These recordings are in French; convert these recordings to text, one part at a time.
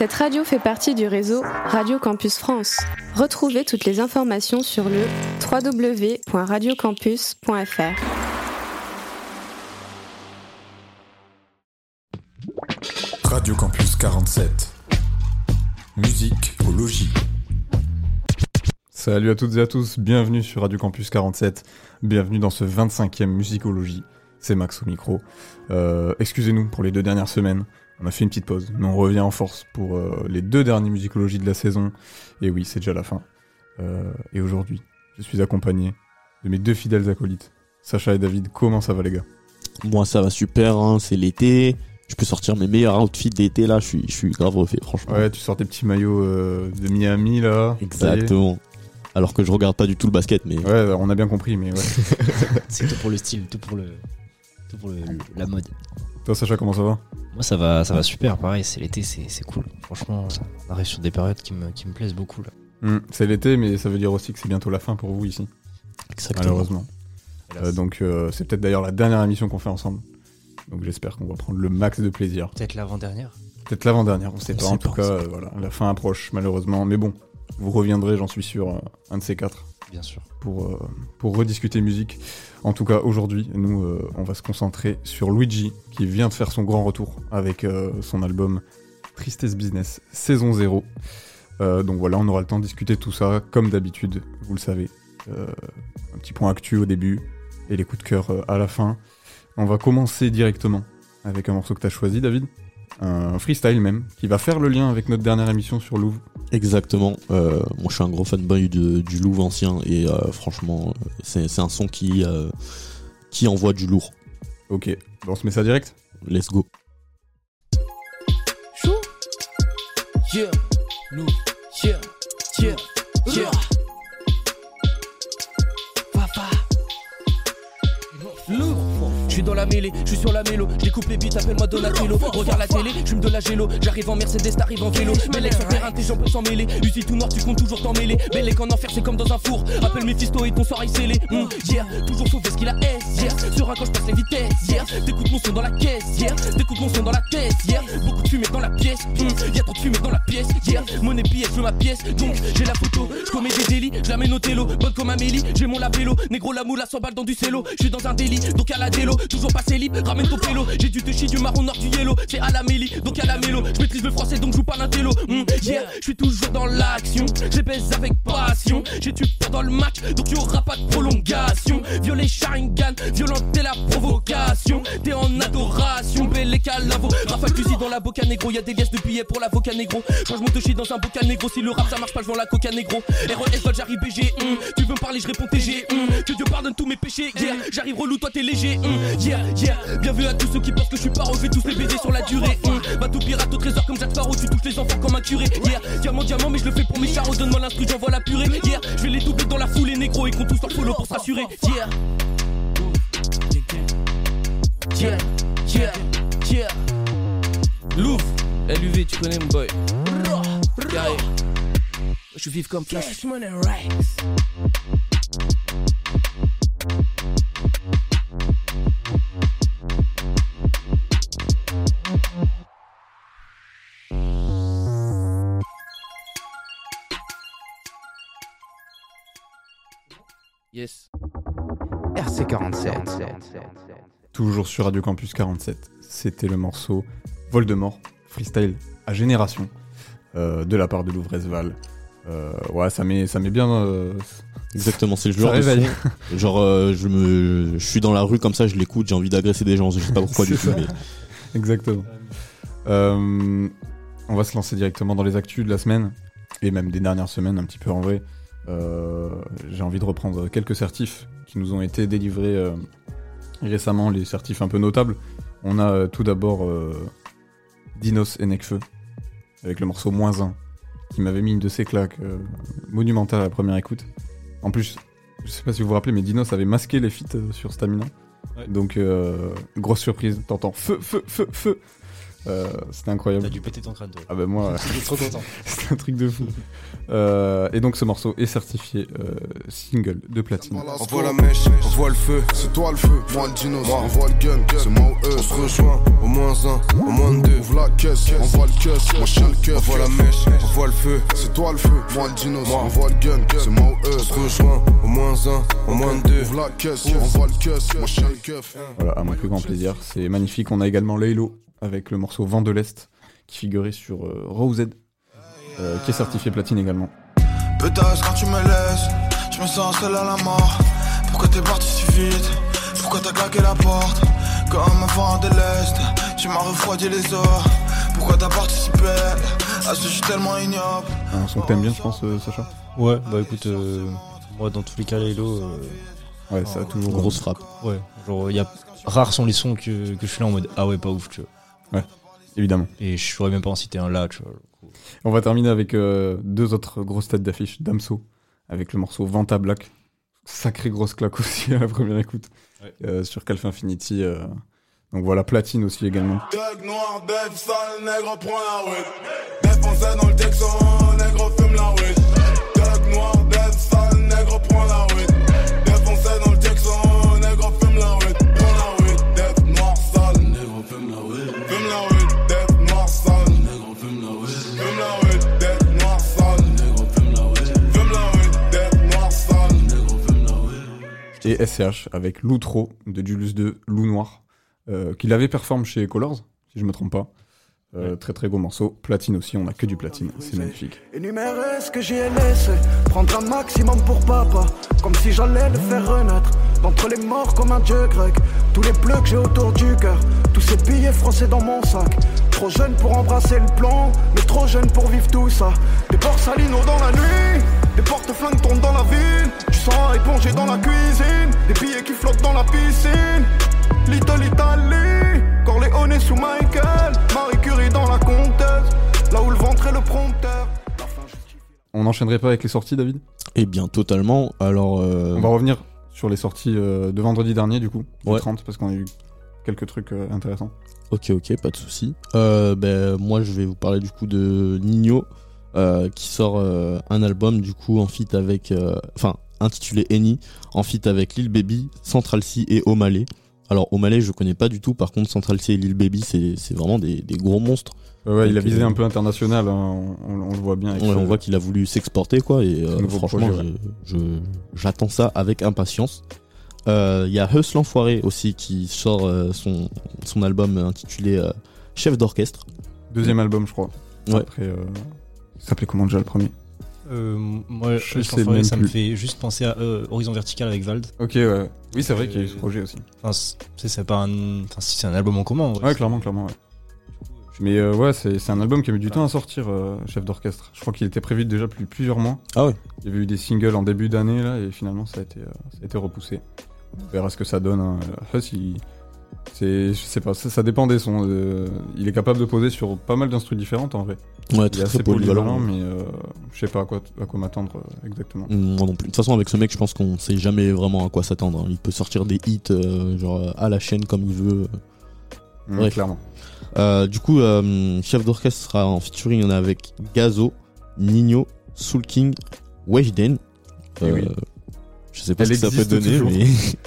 Cette radio fait partie du réseau Radio Campus France. Retrouvez toutes les informations sur le www.radiocampus.fr. Radio Campus 47. Musique au logis. Salut à toutes et à tous, bienvenue sur Radio Campus 47, bienvenue dans ce 25e Musicologie. C'est Max au micro. Euh, Excusez-nous pour les deux dernières semaines, on a fait une petite pause, mais on revient en force pour euh, les deux dernières musicologies de la saison. Et oui, c'est déjà la fin. Euh, et aujourd'hui, je suis accompagné de mes deux fidèles acolytes, Sacha et David. Comment ça va les gars? Moi ça va super, hein, c'est l'été. Je peux sortir mes meilleurs outfits d'été là, je suis, je suis grave refait franchement. Ouais, tu sors tes petits maillots euh, de Miami là. Exactement. Alors que je regarde pas du tout le basket, mais Ouais, on a bien compris, mais ouais. C'est tout pour le style, tout pour le, tout pour le- la mode. Toi Sacha, comment ça va? Moi, ça va, ça va super. Pareil, c'est l'été, c'est c'est cool. Franchement, on arrive sur des périodes qui me, qui me plaisent beaucoup là. Hmm, C'est l'été, mais ça veut dire aussi que c'est bientôt la fin pour vous ici, exactement. malheureusement. Euh, donc euh, c'est peut-être d'ailleurs la dernière émission qu'on fait ensemble. Donc j'espère qu'on va prendre le max de plaisir. Peut-être l'avant-dernière. Peut-être l'avant-dernière, on sait On pas. sait en tout cas, sait euh, voilà, la fin approche malheureusement. Mais bon, vous reviendrez, j'en suis sûr, un de ces quatre Bien sûr. pour, euh, pour rediscuter musique. En tout cas, aujourd'hui, nous, euh, on va se concentrer sur Luigi, qui vient de faire son grand retour avec euh, son album Tristesse Business, saison 0. Euh, donc voilà, on aura le temps de discuter tout ça, comme d'habitude, vous le savez. Un petit point actu au début, et les coups de cœur à la fin. On va commencer directement avec un morceau que tu as choisi, David. Un freestyle même, qui va faire le lien avec notre dernière émission sur Louvre. Exactement. Euh, moi je suis un gros fanboy de- du Louvre ancien et euh, franchement c'est c'est un son qui, euh, qui envoie du lourd. Ok, on se met ça direct Let's go. Yeah, Lou, yeah, yeah, yeah. Papa. Lou, je suis dans la mêlée, je suis sur la mélo, découpe les beats, appelle-moi Donatello. Regarde la télé, je me de la gélo, j'arrive en Mercedes, t'arrives en vélo. Mais l'ex terrain, tes jambes s'en mêler. Usi tout noir, tu comptes toujours t'en mêler. Mais les en enfer, c'est comme dans un four. Appelle mes fistos et ton soir est scellé. Mm, yeah, toujours sauvé ce qu'il a S, yeah. Sur un quand je passe les vitesses, yeah. T'écoutes mon son dans la caisse, yeah. T'écoutes mon son dans la tête, yeah. Beaucoup de fumée dans la pièce, mm, y'a trop de fumée dans la pièce, yeah. Monnaie billet, je veux ma pièce, donc j'ai la photo. Je commets des délits, je la mets. Bonne comme Amélie, j'ai mon labello. Négro la moule à 100 balles dans du cello. Je suis dans un délit, donc à la délo. Toujours passé libre, ramène ton pélo. J'ai du te chier, du marron noir, du yellow. C'est à la mélie, donc à la mélo. Je maîtrise le français, donc joue pas l'intello. Mm, yeah, je suis toujours dans l'action. Baise avec passion. J'ai tué pas dans le match, donc y aura pas de prolongation. Violet Sharingan, violenter la provocation. T'es en adoration, belle et calavo. Rafale fusil dans la boca négro. Y'a des liasses de billets pour l'avocat négro. Change mon touchy dans un bocal négro. Si le rap ça marche pas, je la coca négro. RES j'arrive BG. mm. Tu veux me parler, je réponds TG. mm. Que Dieu pardonne tous mes péchés. Yeah, j'arrive relou, toi t'es léger. mm. Yeah, yeah. Bienvenue à tous ceux qui pensent que je suis paro. Je vais tous les baiser sur la durée. mm. Bateau pirate au trésor comme Jack Sparrow. Tu touches les enfants comme un curé. Yeah, diamant, diamant, mais je le fais pour mes charros. Donne-moi l'instru, j'envoie la purée. Yeah, je vais les doubler dans la foule, les négros. Et qu'on tous leur follow pour se rassurer. Yeah. Yeah, yeah, yeah. Louvre, LUV, tu connais mon boy. Carré. Je vif comme Flash. Yes. RC47. Toujours sur Radio Campus 47. C'était le morceau Voldemort, freestyle à génération, euh, de la part de Louvresval. Euh, ouais, ça met, ça met bien. euh, Exactement, c'est le Ça genre de réveille. son. Genre euh, je me je suis dans la rue comme ça, je l'écoute, j'ai envie d'agresser des gens, je sais pas pourquoi du C'est tout mais Exactement. Euh, on va se lancer directement dans les actus de la semaine, et même des dernières semaines, un petit peu en vrai. Euh, J'ai envie de reprendre quelques certifs qui nous ont été délivrés euh, récemment, les certifs un peu notables. On a euh, tout d'abord Dinos et Nekfeu, avec le morceau Moins 1, qui m'avait mis une de ses claques monumentales à la première écoute. En plus, je sais pas si vous vous rappelez, mais Dinos avait masqué les feats sur Stamina. Donc, euh, grosse surprise, t'entends feu, feu, feu, feu. Euh, C'était incroyable. T'as dû péter ton crâne, toi. Ah bah moi, J'étais trop content. c'est un truc de fou. Euh, et donc ce morceau est certifié euh, single de platine. On voit la mèche, on voit le feu, c'est toi le feu, moi le dinos, on voit le gun, c'est moi ou eux, on se rejoint, au moins un, au moins deux, ouvre la caisse, on voit le caisse, moi je tiens le keuf. On voit la mèche, on voit le feu, c'est toi le feu, moi le dinos, on voit le gun, c'est moi ou eux. On se rejoint, au moins un, au moins deux. Ouvre la caisse, on voit le caisse, moi je tiens le keuf. Voilà, à mon plus grand plaisir. C'est magnifique. On a également Laylo avec le morceau Vent de l'Est qui figurait sur euh, Rosed, euh, qui est certifié platine également. Pétasse quand tu me laisses, je me sens seul à la mort. Pourquoi t'es parti si vite? Pourquoi t'as claqué la porte? Comme un vent de l'Est, tu m'as refroidi les os. Pourquoi t'as participé? À ce jeu tellement ignoble Un son que t'aimes bien, je pense, euh, Sacha Ouais, bah écoute, euh, moi dans tous les cas, Lilo, Ouais, ça a toujours. Grosse frappe. ouais, genre, il y a rares sont les sons que, que je suis là en mode ah ouais, pas ouf, tu vois. Évidemment. Et je saurais même pas en citer un là, tu vois. On va terminer avec euh, deux autres grosses têtes d'affiche. Damso, avec le morceau Vanta Black. Sacrée grosse claque aussi à la première écoute. Ouais. Euh, sur Calf Infinity. euh, Donc voilà, platine aussi également. Doug noir, def, sale, nègre, prends la weed. Def, on sait dans le Texan, nègre, fume la weed. Et SCH avec L'Outro de Julius 2, Loup Noir, euh, qu'il avait performe chez Colors, si je me trompe pas. Euh, Très très beau morceau. Platine aussi, on a que du platine, c'est magnifique. Énumérer ce que j'y ai laissé, prendre un maximum pour papa, comme si j'allais le faire renaître. D'entre les morts comme un dieu grec, tous les bleus que j'ai autour du cœur, tous ces billets français dans mon sac. Trop jeune pour embrasser le plan, mais trop jeune pour vivre tout ça. Des borsalino dans la nuit, des porte-flingues tournent dans la ville, du sang est plongé dans la cuisine, des billets qui flottent dans la piscine. Little Italy, Corleone sous Michael, Marie Curie dans la comtesse, là où le ventre est le prompteur. On n'enchaînerait pas avec les sorties, David? Eh bien, totalement. Alors, euh, On va revenir sur les sorties euh, de vendredi dernier, du coup, le Ouais. 30, parce qu'on a eu quelques trucs euh, intéressants. ok, ok, pas de souci. Euh, ben, moi, je vais vous parler du coup de Nino, euh, qui sort un album du coup en feat avec, enfin, intitulé Eni, en feat avec Lil Baby, Central C et O'Malley. Alors O'Malley, je connais pas du tout. Par contre, Central C et Lil Baby, c'est vraiment des, des gros monstres. Ouais, ouais, il a visé euh, un peu international, hein, on, on- on le voit bien. Avec Ouais, on voit qu'il a voulu s'exporter quoi et euh, franchement ouais. j'attends ça avec impatience. Euh, Il y a Huss l'enfoiré aussi qui sort euh, son, son album intitulé euh, Chef d'orchestre. Deuxième album, je crois. Ouais. Après, euh, il s'appelait comment déjà le premier? Euh, moi, Je sais même ça me fait juste penser à euh, Horizon Vertical avec Vald. Ok, ouais. Oui, c'est vrai qu'il y a eu ce projet aussi. Enfin, c'est- pas un. Enfin, si c'est un album en commun. en vrai, Ouais, c'est- clairement, clairement. Ouais. Mais euh, ouais, c'est c'est un album qui a mis du temps à sortir, euh, chef d'orchestre. Je crois qu'il était prévu déjà depuis plusieurs mois. Ah ouais. Il y avait eu des singles en début d'année là, et finalement ça a été, euh, ça a été repoussé. On verra ce que ça donne. Hein. Huss, il- c'est, je sais pas, ça, ça dépend des sons. euh, il est capable de poser sur pas mal d'instruments différentes en vrai. Ouais, Il est très, assez très polyvalent. mais euh, je sais pas à quoi, à quoi m'attendre euh, exactement. Moi non plus. De toute façon, avec ce mec, je pense qu'on sait jamais vraiment à quoi s'attendre. hein. Il peut sortir des hits euh, genre à la chaîne comme il veut. Mm, Ouais. Clairement. Euh, du coup, chef d'orchestre sera en featuring on est avec Gazo, Nino, Soul King, Weshden. Eh oui. Je sais pas Elle ce que ça peut donner, toujours. mais,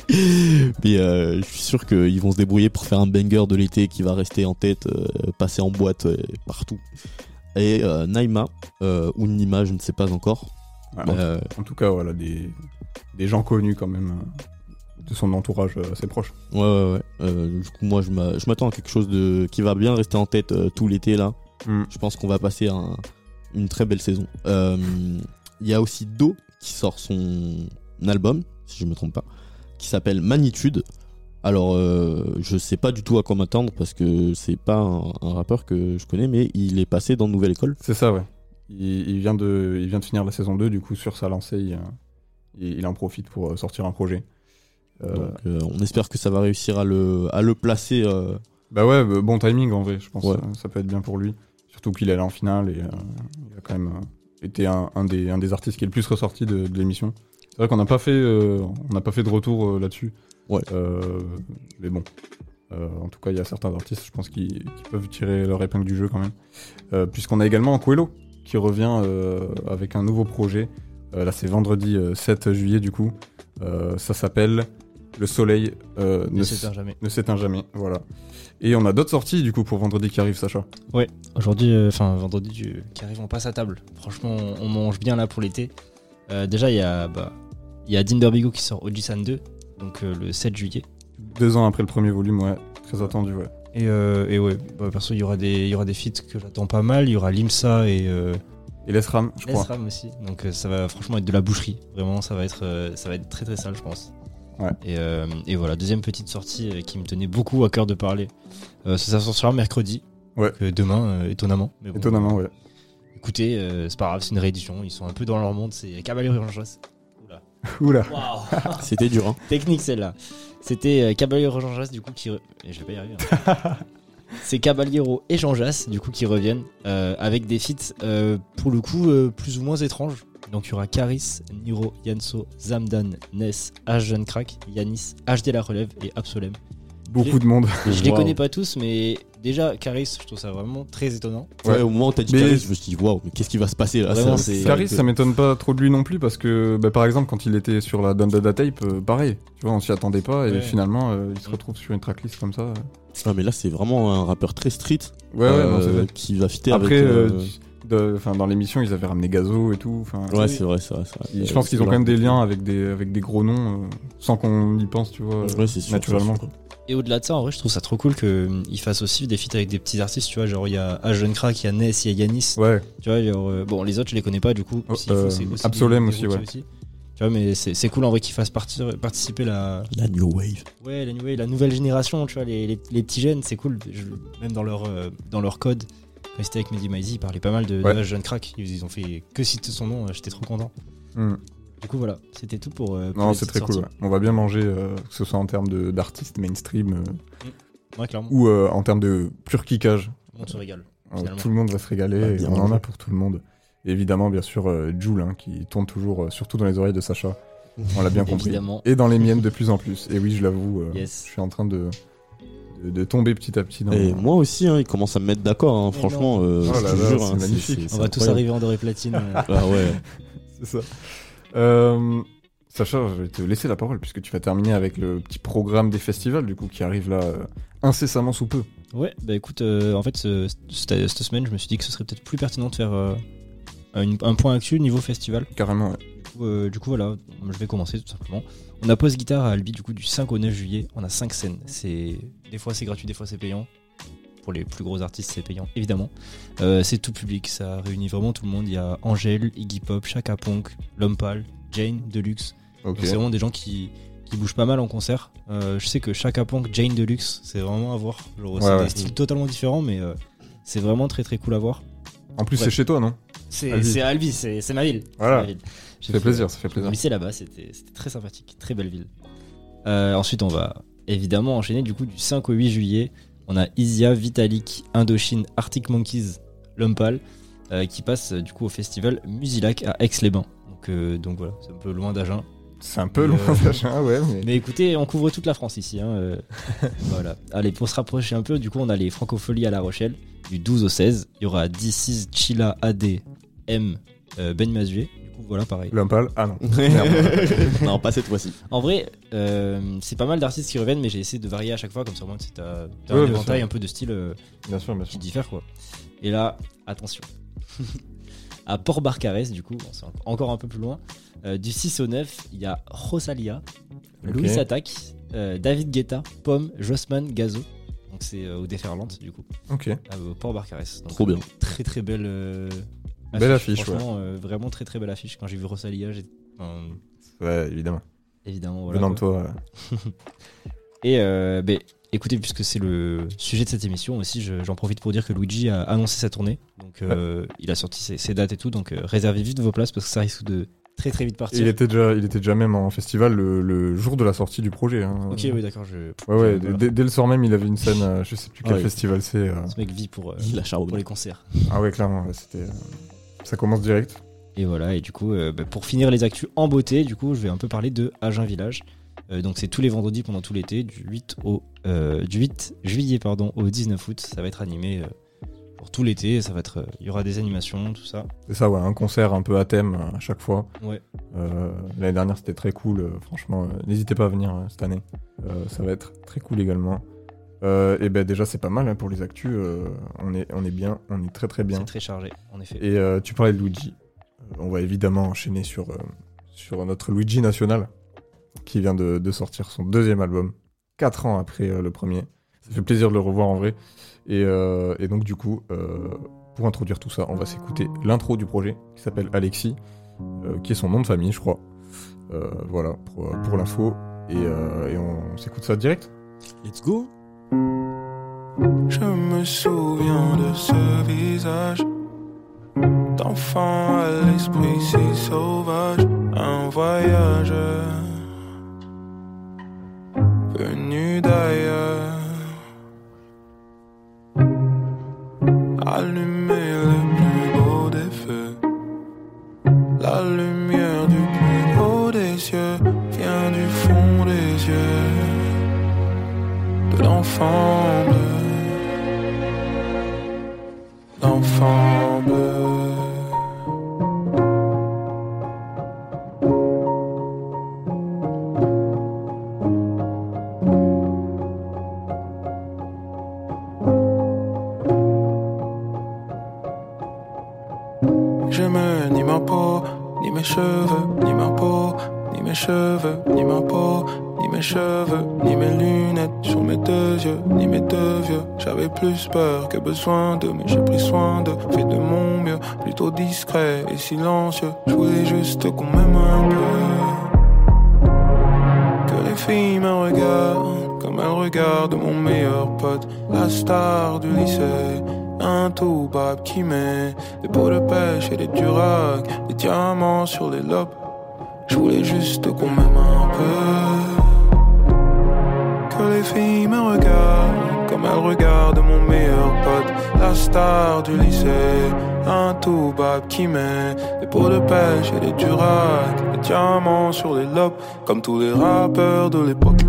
mais euh, je suis sûr qu'ils vont se débrouiller pour faire un banger de l'été qui va rester en tête, euh, passer en boîte euh, partout. Et Naima, ou Nima, je ne sais pas encore. Ouais, En tout cas, voilà, des, des gens connus quand même de son entourage assez proche. Ouais, ouais, ouais. Du coup, moi, je m'a- je m'attends à quelque chose de qui va bien rester en tête tout l'été là. Mm. Je pense qu'on va passer un- une très belle saison. Il y a aussi Do qui sort son album, si je me trompe pas, qui s'appelle Magnitude. Alors, euh, je sais pas du tout à quoi m'attendre parce que c'est pas un, un rappeur que je connais, mais il est passé dans Nouvelle École. C'est ça, ouais. Il, il vient de, il vient de finir la saison 2, du coup, sur sa lancée, il, euh, il- en profite pour euh, sortir un projet. Euh, Donc, euh, on espère que ça va réussir à le, à le placer. Bah ouais, bah, bon timing en vrai, je pense. Ouais. ça peut être bien pour lui. Surtout qu'il est allé en finale et il a quand même été un, un des, un des artistes qui est le plus ressorti de, de l'émission. C'est vrai qu'on n'a pas fait, euh, on n'a pas fait de retour euh, là-dessus. Ouais. Euh, mais bon. Euh, en tout cas, il y a certains artistes, je pense, qui, qui peuvent tirer leur épingle du jeu quand même. Euh, Puisqu'on a également Coelho qui revient euh, avec un nouveau projet. Euh, là, c'est vendredi euh, 7 juillet, du coup. Euh, ça s'appelle Le soleil euh, Ne s'éteint jamais. ne s'éteint jamais. Voilà. Et on a d'autres sorties du coup pour vendredi qui arrive, Sacha. Aujourd'hui, euh, enfin vendredi, du- qui arrive, on passe à table. Franchement, on, on mange bien là pour l'été. Euh, déjà, il y a, bah, il y a Dean Bigo qui sort Ojisan 2, donc euh, le 7 juillet. Deux ans après le premier volume, ouais. Très attendu, ouais. Et, euh, et ouais, bah, perso, il y aura des, il y aura des feats que j'attends pas mal. Il y aura Limsa et euh, Et l'Esram, je crois. Esram aussi. Donc euh, ça va franchement être de la boucherie. Vraiment, ça va être, euh, ça va être très très sale, je pense. Ouais. Et, euh, et voilà, deuxième petite sortie euh, qui me tenait beaucoup à cœur de parler. Euh, ça sortira mercredi. Ouais. Donc, euh, demain, euh, étonnamment. Mais bon, Étonnamment, ouais. Écoutez, euh, c'est pas grave, c'est une réédition. Ils sont un peu dans leur monde. C'est Caballero Urgence. Oula. C'était dur, hein. Technique celle-là. C'était euh, Caballero Jean Jass du coup qui. re- et Je vais pas y arriver. hein. C'est Caballero et Jean Jass du coup qui reviennent euh, avec des feats euh, pour le coup euh, plus ou moins étranges. Donc il y aura Caris, Niro, Yanso, Zamdan, Ness, H Jeune Crack, Yanis, HD La Relève et Absolem. Beaucoup de monde. Je les connais pas tous, mais déjà Caris, je trouve ça vraiment très étonnant. Ouais, au moment où t'as dit Mais- Caris, je me suis dit, waouh, mais qu'est-ce qui va se passer là? Vraiment, Ça- Caris, ça m'étonne pas trop de lui non plus parce que, bah, par exemple, quand il était sur la Don Dada Tape, euh, pareil. Tu vois, on s'y attendait pas et Ouais. finalement, euh, il se Mm. retrouve sur une tracklist comme ça. Ah, mais là, c'est vraiment un rappeur très street Ouais, ouais, non, c'est euh, qui va fitter Après, avec. De- dans l'émission, ils avaient ramené Gazo et tout. Ouais, c'est vrai, c'est vrai. c'est vrai. je Euh, pense qu'ils ont quand même des liens avec des, avec des gros noms euh, sans qu'on y pense, tu vois, Ouais, c'est sûr. naturellement. sûr. Et au-delà de ça, en vrai, je trouve ça trop cool qu'ils fassent aussi des feats avec des petits artistes, tu vois. Genre, il y a Crack, il y a Ness, il y a Yanis. Ouais, Tu vois, genre, euh, bon, les autres, je les connais pas du coup. Oh, faut, euh, aussi des- aussi, ouais. rookies Tu vois, mais c'est c'est cool en vrai qu'ils fassent partir- participer la, La New Wave. ouais, la, nouvelle- la nouvelle génération, tu vois, les, les- les petits jeunes, c'est cool. Je- même dans leur, euh, dans leur code, quand ils étaient avec Mehdi Maizi, ils parlaient pas mal de, de Ouais. Jeune Crack. Ils, ils ont fait que citer son nom, euh, j'étais trop content. Mm. Du coup, voilà, c'était tout pour. euh, pour non, c'est très cool. ouais. On va bien manger, euh, que ce soit en termes de- d'artistes mainstream euh, Ouais, clairement, ou euh, en termes de pur kickage. on se régale. Euh, Finalement. tout le monde va se régaler Bah, et on en a pour tout le monde. Et évidemment, bien sûr, euh, Jules, hein, qui tourne toujours, euh, surtout dans les oreilles de Sacha. On l'a bien compris. Évidemment. Et dans les miennes de plus en plus. Et oui, je l'avoue, euh, Yes. je suis en train de, de, de tomber petit à petit dans Et moi aussi, hein, ils commencent à me mettre d'accord, hein, franchement. euh, Oh je là jure, c'est hein, magnifique. On va tous arriver en doré platine. euh. Ah ouais. C'est ça. Euh, Sacha, je vais te laisser la parole puisque tu vas terminer avec le petit programme des festivals du coup qui arrive là euh, incessamment sous peu. Ouais, bah écoute, euh, en fait, ce- cette, cette semaine, je me suis dit que ce serait peut-être plus pertinent de faire euh, une- un point actuel niveau festival. Carrément. ouais. Du coup, euh, du coup, voilà, je vais commencer tout simplement. On a Pause Guitare à Albi, du coup, du 5 au 9 juillet. On a 5 scènes. C'est Des fois, c'est gratuit, des fois, c'est payant. Pour les plus gros artistes, c'est payant, évidemment. Euh, c'est tout public, ça réunit vraiment tout le monde. Il y a Angèle, Iggy Pop, Chaka Ponk, L'Homme Pâle, Jane, Deluxe. Ok. Donc, C'est vraiment des gens qui, qui bougent pas mal en concert. Euh, je sais que Chaka Ponk, Jane Deluxe, c'est vraiment à voir. Genre, c'est Ouais, des styles totalement différents, mais euh, c'est vraiment très très cool à voir. En plus, Ouais. c'est chez toi, non C'est Albi. c'est ma ville. Voilà. Ma ville. Ça fait plaisir, ça fait plaisir. lycée là-bas, c'était c'était très sympathique, très belle ville. Euh, ensuite, on va évidemment enchaîner du coup du 5 au 8 juillet. On a Isia, Vitalik, Indochine, Arctic Monkeys, Lumpal euh, qui passe euh, du coup au festival Musilac à Aix-les-Bains. Donc, euh, donc voilà, c'est un peu loin d'Agen. C'est un peu loin, euh, Sacha, ouais. Mais... Mais écoutez, on couvre toute la France ici. hein, voilà. Allez, pour se rapprocher un peu, du coup, on a les Francopholies à La Rochelle du 12 au 16. Il y aura DC's, Chila, AD, M, Ben Mazué. Coup, voilà, pareil. Lumpal, ah non. non, pas cette fois-ci. En vrai, euh, c'est pas mal d'artistes qui reviennent, mais j'ai essayé de varier à chaque fois, comme ça, au moins, tu sais, t'as Ouais, un éventail sûr. un peu de style euh, Bien sûr, bien sûr. qui diffère, quoi. Et là, attention. à Port Barcarès, du coup, bon, c'est en- encore un peu plus loin, euh, du 6 au 9, il y a Rosalia. Louis Attaque, euh, David Guetta, Pomme, Jossman, Gazo. Donc c'est euh, au Déferlante, du coup, Ok. à- au Port Barcarès. Donc, Trop bien. Très très belle. Euh, Belle affiche, Franchement, euh, vraiment très très belle affiche. Quand j'ai vu Rosalia, j'ai. enfin, Ouais, évidemment. évidemment, voilà. Venant de toi. Et euh, ben, écoutez, puisque c'est le sujet de cette émission aussi, je- j'en profite pour dire que Luigi a annoncé sa tournée. Donc euh, il a sorti ses, ses dates et tout. Donc euh, réservez vite vos places parce que ça risque de très très vite partir. Il était déjà, il était déjà même en festival le, le jour de la sortie du projet. hein. Ok, oui, d'accord. Je... Ouais, ouais. Voilà. Dès, le soir même, il avait une scène. je sais plus quel Ouais. festival c'est. euh. Ce mec vit pour, euh, Il a pour les concerts. Ah ouais, clairement. ouais, C'était. Ça commence direct. Et voilà, et du coup, euh, bah, pour finir les actus en beauté, du coup, je vais un peu parler de Agen Village. Euh, donc c'est tous les vendredis pendant tout l'été, du 8 au euh, du 8 juillet pardon au 19 août. Ça va être animé pour tout l'été. Ça va être, il y aura des animations, tout ça. C'est ça, ouais, un concert un peu à thème à chaque fois. Ouais. L'année dernière, c'était très cool. franchement, n'hésitez pas à venir cette année. Ça va être très cool également. Euh, et ben déjà, c'est pas mal hein, pour les actus. euh, on, est, on est bien, on est très très bien. C'est très chargé, en effet. Et euh, tu parlais de Luigi. On va évidemment enchaîner sur, euh, sur notre Luigi national, qui vient de, de sortir son deuxième album, 4 ans après euh, le premier. Ça fait plaisir de le revoir en vrai. Et, euh, et donc du coup, euh, pour introduire tout ça, on va s'écouter l'intro du projet, qui s'appelle Alexis, euh, qui est son nom de famille, je crois. Euh, voilà, pour, pour l'info. Et, euh, et on s'écoute ça direct. Let's go. Je me souviens de ce visage. D'enfant à l'esprit si sauvage, un voyageur venu d'ailleurs. Allumer le plus beau des feux, la lumière du plus haut des cieux vient du fond des yeux. De l'enfant plus peur que besoin de, mais j'ai pris soin de, fait de mon mieux, plutôt discret et silencieux. Je voulais juste qu'on m'aime un peu. Que les filles me regardent comme elles regardent mon meilleur pote, la star du lycée. Un tout bab qui met des pots de pêche et des duracs, des diamants sur les lobes. Je voulais juste qu'on m'aime un peu. Que les filles me regardent comme elles regardent mon meilleur pote, la star du lycée. Un tout bab qui met des pots de pêche et des duracs, des diamants sur les lobes, comme tous les rappeurs de l'époque.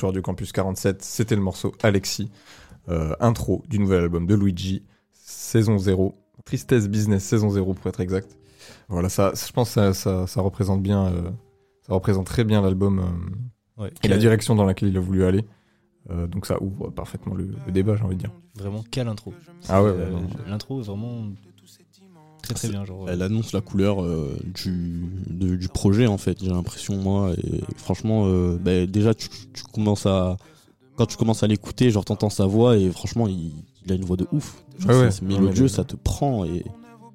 Sur Radio Campus 47, c'était le morceau Alexis, euh, intro du nouvel album de Luigi, saison 0, Tristesse Business saison 0 pour être exact. Voilà, ça, je pense que ça, ça, ça représente bien, euh, ça représente très bien l'album euh, Ouais. et la direction dans laquelle il a voulu aller. Euh, donc ça ouvre parfaitement le, le débat, j'ai envie de dire. Vraiment, quelle intro. Ah ouais, ouais. L'intro vraiment très très bien. Genre, Elle annonce la couleur euh, du, de- du projet en fait, j'ai l'impression moi. Et franchement, euh, bah, déjà tu, tu commences à quand tu commences à l'écouter, genre t'entends sa voix et franchement il, il a une voix de ouf. Genre, Ouais, c'est- ouais. c'est Non, mélodieux, ça te prend et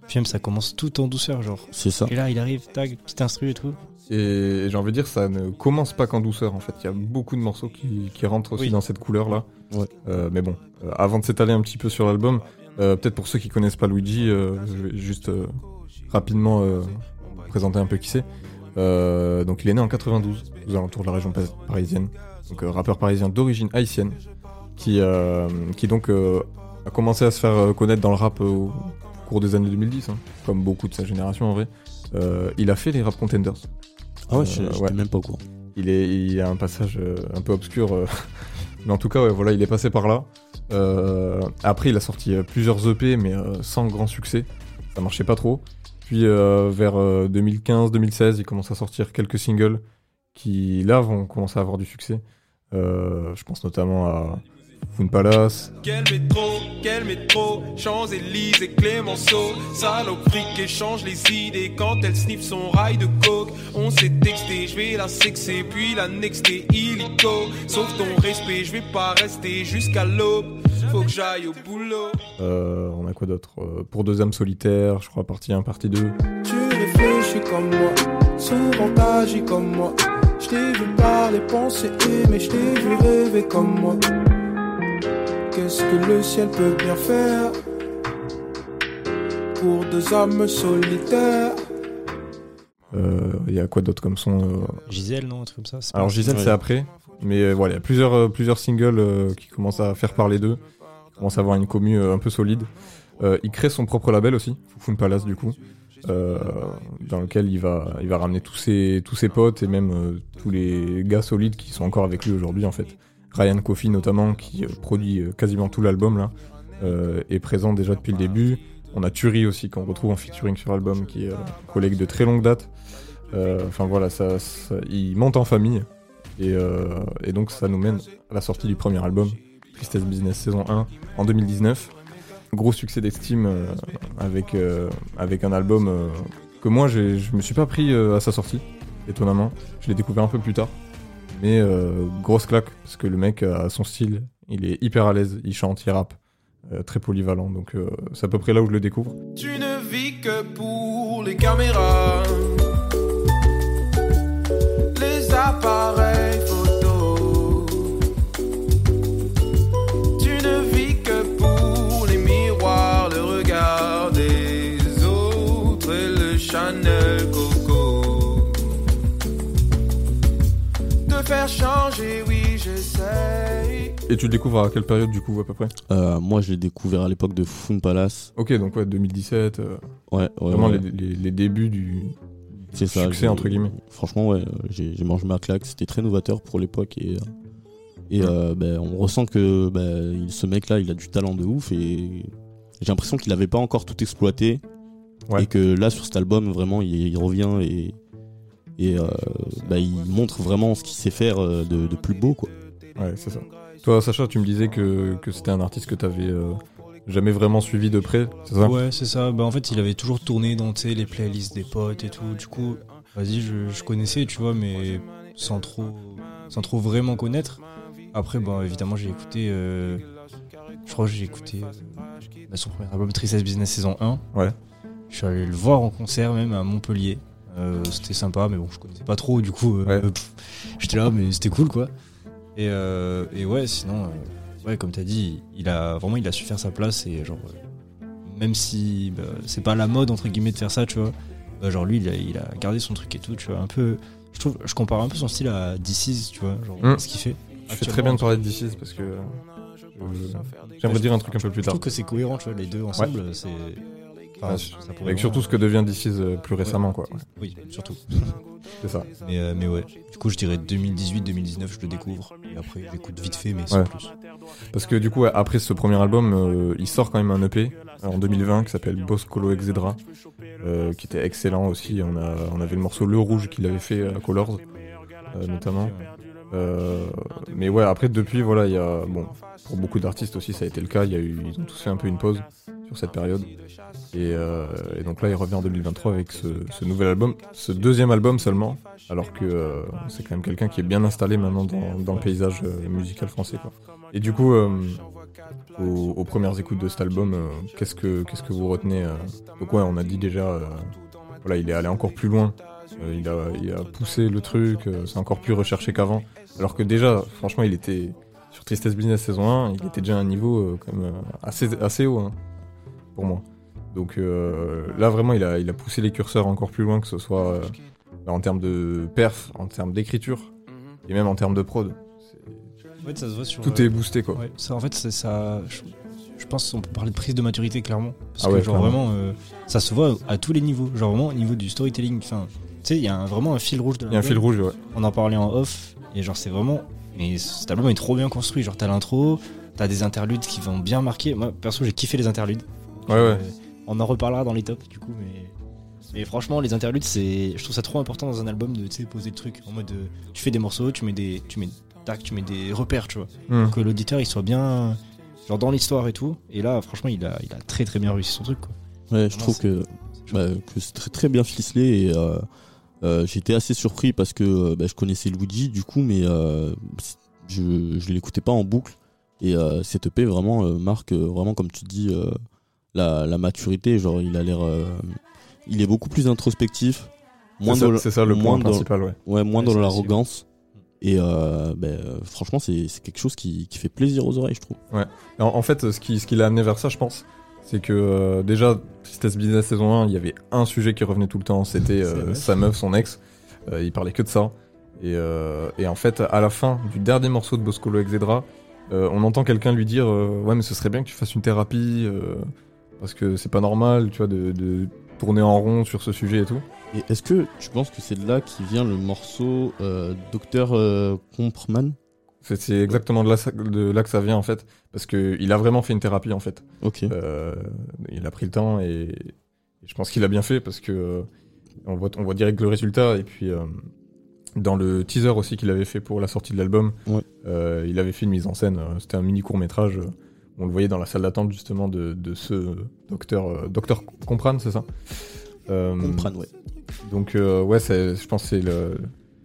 Puis même, ça commence tout en douceur, genre. c'est ça. Et là, il arrive, tag, petit instru et tout. Et j'ai envie de dire, ça ne commence pas qu'en douceur en fait. Il y a beaucoup de morceaux qui, qui rentrent aussi Oui. dans cette couleur-là. Ouais. Euh, mais bon, euh, avant de s'étaler un petit peu sur l'album, euh, peut-être pour ceux qui connaissent pas Luigi, euh, je vais juste euh, rapidement euh, présenter un peu qui c'est. Euh, donc il est né en 92, aux alentours de la région pa- parisienne. Donc euh, rappeur parisien d'origine haïtienne, qui, euh, qui donc euh, a commencé à se faire connaître dans le rap au cours des années 2010, hein, comme beaucoup de sa génération en vrai. Euh, il a fait les Rap Contenders. Ah ouais, je- ouais. même pas au courant. Il, est, il a un passage euh, un peu obscur, mais en tout cas, ouais, voilà, il est passé par là. Euh, après, il a sorti euh, plusieurs EP, mais euh, sans grand succès. Ça marchait pas trop. Puis vers 2015-2016, il commence à sortir quelques singles qui, là, vont commencer à avoir du succès. Je pense notamment à Foon Palace. Quel métro, quel métro, Champs-Élysées, Clémenceau, saloperie échange les idées quand elle sniffe son rail de coke. On s'est texté, je vais la sexer, puis la nexter illico. Sauf ton respect, je vais pas rester jusqu'à l'aube. faut que j'aille au boulot. Euh, on a quoi d'autre? Euh, Pour deux âmes solitaires, je crois, partie 1, partie 2. Tu réfléchis comme moi, souvent t'agis comme moi. Je t'ai vu parler, penser, aimer, je t'ai vu rêver comme moi. Qu'est-ce que le ciel peut bien faire pour deux âmes solitaires Euh, Il y a quoi d'autre comme son euh, Gisèle, non Un truc comme ça Alors Gisèle, c'est après. Mais euh, voilà, il y a plusieurs, euh, plusieurs singles euh, qui commencent à faire parler d'eux. Qui commencent à avoir une commu euh, un peu solide. Euh, il crée son propre label aussi, Fufun Palace du coup. euh, dans lequel il va, il va ramener tous ses, tous ses potes et même euh, tous les gars solides qui sont encore avec lui aujourd'hui en fait. Ryan Coffey notamment, qui euh, produit euh, quasiment tout l'album là, euh, est présent déjà depuis le début. On a Turi aussi qu'on retrouve en featuring sur l'album, qui est un collègue de très longue date. Enfin voilà, ça, il monte en famille et, donc ça nous mène à la sortie du premier album, Tristesse Business saison 1, en 2019. Gros succès d'estime avec, avec un album que moi je me suis pas pris à sa sortie, étonnamment. Je l'ai découvert un peu plus tard. Euh, grosse claque, parce que le mec a son style, il est hyper à l'aise, il chante, il rappe, euh, très polyvalent. Donc euh, c'est à peu près là où je le découvre. Tu ne vis que pour les caméras, faire changer, oui, j'essaye. Et tu le découvres à quelle période du coup à peu près Euh, moi, je l'ai découvert à l'époque de Fun Palace. Ok, donc ouais, 2017, euh, Ouais, ouais, vraiment ouais. Les, les- les débuts du C'est ça. succès entre guillemets. Franchement, ouais, euh, j'ai mangé ma claque. C'était très novateur pour l'époque et, et euh, ben, on ressent que ben, ce mec-là, il a du talent de ouf et j'ai l'impression qu'il n'avait pas encore tout exploité Ouais. et que là, sur cet album, vraiment, il, il revient et, et euh, ben, il montre vraiment ce qu'il sait faire euh, de, de plus beau, quoi. Ouais, c'est ça. Toi, Sacha, tu me disais que, que c'était un artiste que t'avais euh, jamais vraiment suivi de près, c'est ça? Ouais, c'est ça. Bah, en fait, il avait toujours tourné dans tu les playlists des potes et tout. Du coup, vas-y, je, je connaissais, tu vois, mais sans trop, sans trop vraiment connaître. Après, bon, évidemment, j'ai écouté. euh, je crois que j'ai écouté euh, bah, son premier album, Tristesse Business saison 1. Ouais. Je suis allé le voir en concert, même à Montpellier. Euh, c'était sympa, mais bon, je connaissais pas trop. Du coup, euh, Ouais. j'étais là, mais c'était cool, quoi. Et, euh, et ouais, sinon, ouais, comme t'as dit, il a vraiment, il a su faire sa place et genre, même si bah, c'est pas la mode entre guillemets de faire ça, tu vois. bah, genre lui, il a, il a gardé son truc et tout, tu vois. Un peu, je trouve, je compare un peu son style à DC's, tu vois, genre Mm. ce qu'il fait. Tu fais très bien de parler de DC's parce que je- j'aimerais dire un truc un peu plus Je tard. trouve que c'est cohérent, tu vois, les deux ensemble, c'est. Enfin, Ouais, ça pourrait Avec vraiment- surtout ce que devient DC's euh, plus récemment, quoi. Ouais, Oui, surtout. c'est ça. Mais, euh, mais ouais, du coup, je dirais 2018-2019, je le découvre. Et après, j'écoute vite fait, mais sans Ouais. plus. Parce que du coup, après ce premier album, euh, il sort quand même un EP euh, en 2020 qui s'appelle Boss Colo Exedra, euh, qui était excellent aussi. On, a, on avait le morceau Le Rouge qu'il avait fait à Colors, euh, notamment. Euh, mais ouais, après depuis, voilà, il y a bon, pour beaucoup d'artistes aussi, ça a été le cas. Il y a eu, ils ont tous fait un peu une pause sur cette période. Et, euh, donc là, il revient en 2023 avec ce, nouvel album, ce deuxième album seulement, alors que euh, c'est quand même quelqu'un qui est bien installé maintenant dans, le paysage euh, musical français. Quoi. Et du coup, euh, aux, premières écoutes de cet album, qu'est-ce que qu'est-ce que vous retenez Donc ouais, on a dit déjà, voilà, il est allé encore plus loin. Il, a, poussé le truc, c'est encore plus recherché qu'avant. Alors que déjà, franchement, il était sur Tristesse Business saison 1, il était déjà à un niveau quand même, assez, assez haut hein, pour moi. Donc euh, là, vraiment, il a, il a poussé les curseurs encore plus loin, que ce soit euh, en termes de perf, en termes d'écriture, et même en termes de prod. En fait, ça se voit sur. Tout euh, est boosté, quoi. Ouais, ça, en fait, c'est ça. Je, je pense qu'on peut parler de prise de maturité clairement. Parce Ah que, ouais, genre, clairement. vraiment, euh, ça se voit à tous les niveaux. Genre, vraiment, au niveau du storytelling. Enfin, tu sais, il y a un- vraiment un fil rouge de Il y a un fil rouge, ouais. On en parlait en off. Et genre, c'est vraiment. Mais cet album est trop bien construit. Genre, t'as l'intro, t'as des interludes qui vont bien marquer. Moi, perso, j'ai kiffé les interludes. Ouais, ouais. On en reparlera dans les tops, du coup, mais. Mais franchement, les interludes, c'est, je trouve ça trop important dans un album de, poser le truc en mode, euh, tu fais des morceaux, tu mets des, tu mets, tac, tu mets des repères, tu vois, Hmm. que l'auditeur il soit bien, genre dans l'histoire et tout. Et là, franchement, il a, il a très très bien réussi son truc, quoi. Ouais, je trouve que, bah, que c'est très, très bien ficelé et euh, euh, j'étais assez surpris parce que euh, bah, je connaissais Luigi du coup, mais euh, je, je l'écoutais pas en boucle. Et cette EP vraiment marque vraiment comme tu dis la, la maturité. Genre il a l'air, euh, il est beaucoup plus introspectif, moins C'est ça- le moins point dans- principal, ouais. Ouais, moins Ouais, dans l'arrogance. Et euh, ben, franchement, c'est c'est quelque chose qui, qui fait plaisir aux oreilles, je trouve. En, en fait, ce qui, ce qui l'a amené vers ça, je pense, c'est que euh, déjà, Tristesse Business saison 1, il y avait un sujet qui revenait tout le temps, c'était Sa euh, meuf. sa meuf, son ex. Il parlait que de ça. Et, et en fait, à la fin du dernier morceau de Boscolo Exedra, on entend quelqu'un lui dire Ouais, mais ce serait bien que tu fasses une thérapie, parce que c'est pas normal, tu vois, de, de tourner en rond sur ce sujet et tout. Et est-ce que tu penses que c'est de là qui vient le morceau euh, Docteur euh, C'est exactement de là, ça- de là que ça vient en fait, parce que il a vraiment fait une thérapie en fait. Ok. Euh, il a pris le temps et, et je pense qu'il a bien fait parce que euh, on voit, on voit direct le résultat et puis dans le teaser aussi qu'il avait fait pour la sortie de l'album, Ouais. euh, il avait fait une mise en scène. C'était un mini court métrage. On le voyait dans la salle d'attente justement de, de ce docteur, euh, docteur Comprane, c'est ça? Euh, Comprane, ouais. Donc euh, ouais, je pense que c'est le,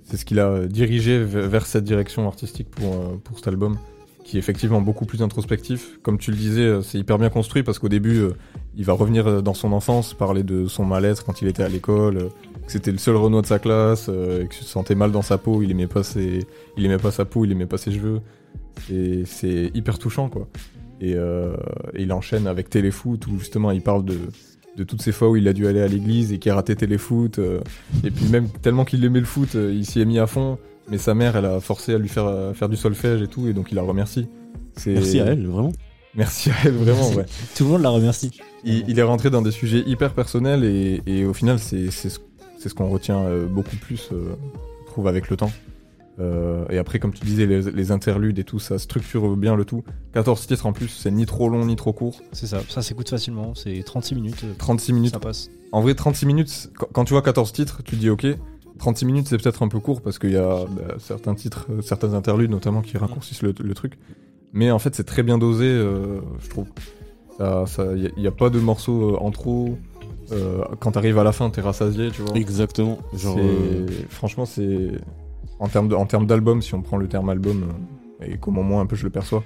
c'est ce qu'il a dirigé vers cette direction artistique pour euh, pour cet album, qui est effectivement beaucoup plus introspectif. Comme tu le disais, c'est hyper bien construit parce qu'au début, euh, il va revenir dans son enfance, parler de son mal-être quand il était à l'école, euh, que c'était le seul Renault de sa classe, et qu'il se sentait mal dans sa peau, il aimait pas ses, il aimait pas sa peau, il aimait pas ses cheveux. Et c'est hyper touchant quoi. Et, euh, et il enchaîne avec Téléfoot où justement il parle de de toutes ces fois où il a dû aller à l'église et qui a raté téléfoot. euh, et puis même tellement qu'il aimait le foot, euh, il s'y est mis à fond. Mais sa mère, elle a forcé à lui faire, faire du solfège et tout, et donc il la remercie. Merci à elle, vraiment. Merci à elle, vraiment, ouais. Tout le monde la remercie. Il, il est rentré dans des sujets hyper personnels et, et au final, c'est ce, c'est ce qu'on retient beaucoup plus, je trouve, avec le temps. Euh, et après, comme tu disais, les, les interludes et tout, ça structure bien le tout. 14 titres en plus, c'est ni trop long ni trop court. C'est ça, ça s'écoute facilement, c'est 36 minutes. euh, 36 minutes. Ça passe. En vrai, 36 minutes, quand, quand tu vois 14 titres, tu te dis ok. 36 minutes, c'est peut-être un peu court parce qu'il y a bah, certains titres, euh, certains interludes notamment qui raccourcissent le, le truc. Mais en fait, c'est très bien dosé, euh, je trouve. Il n'y a, pas de morceaux euh, en trop. Euh, quand t'arrives à la fin, t'es rassasié, tu vois. Exactement. Genre, euh, Franchement, c'est. En termes de- en termes d'album, si on prend le terme album, euh, et comment moi un peu je le perçois,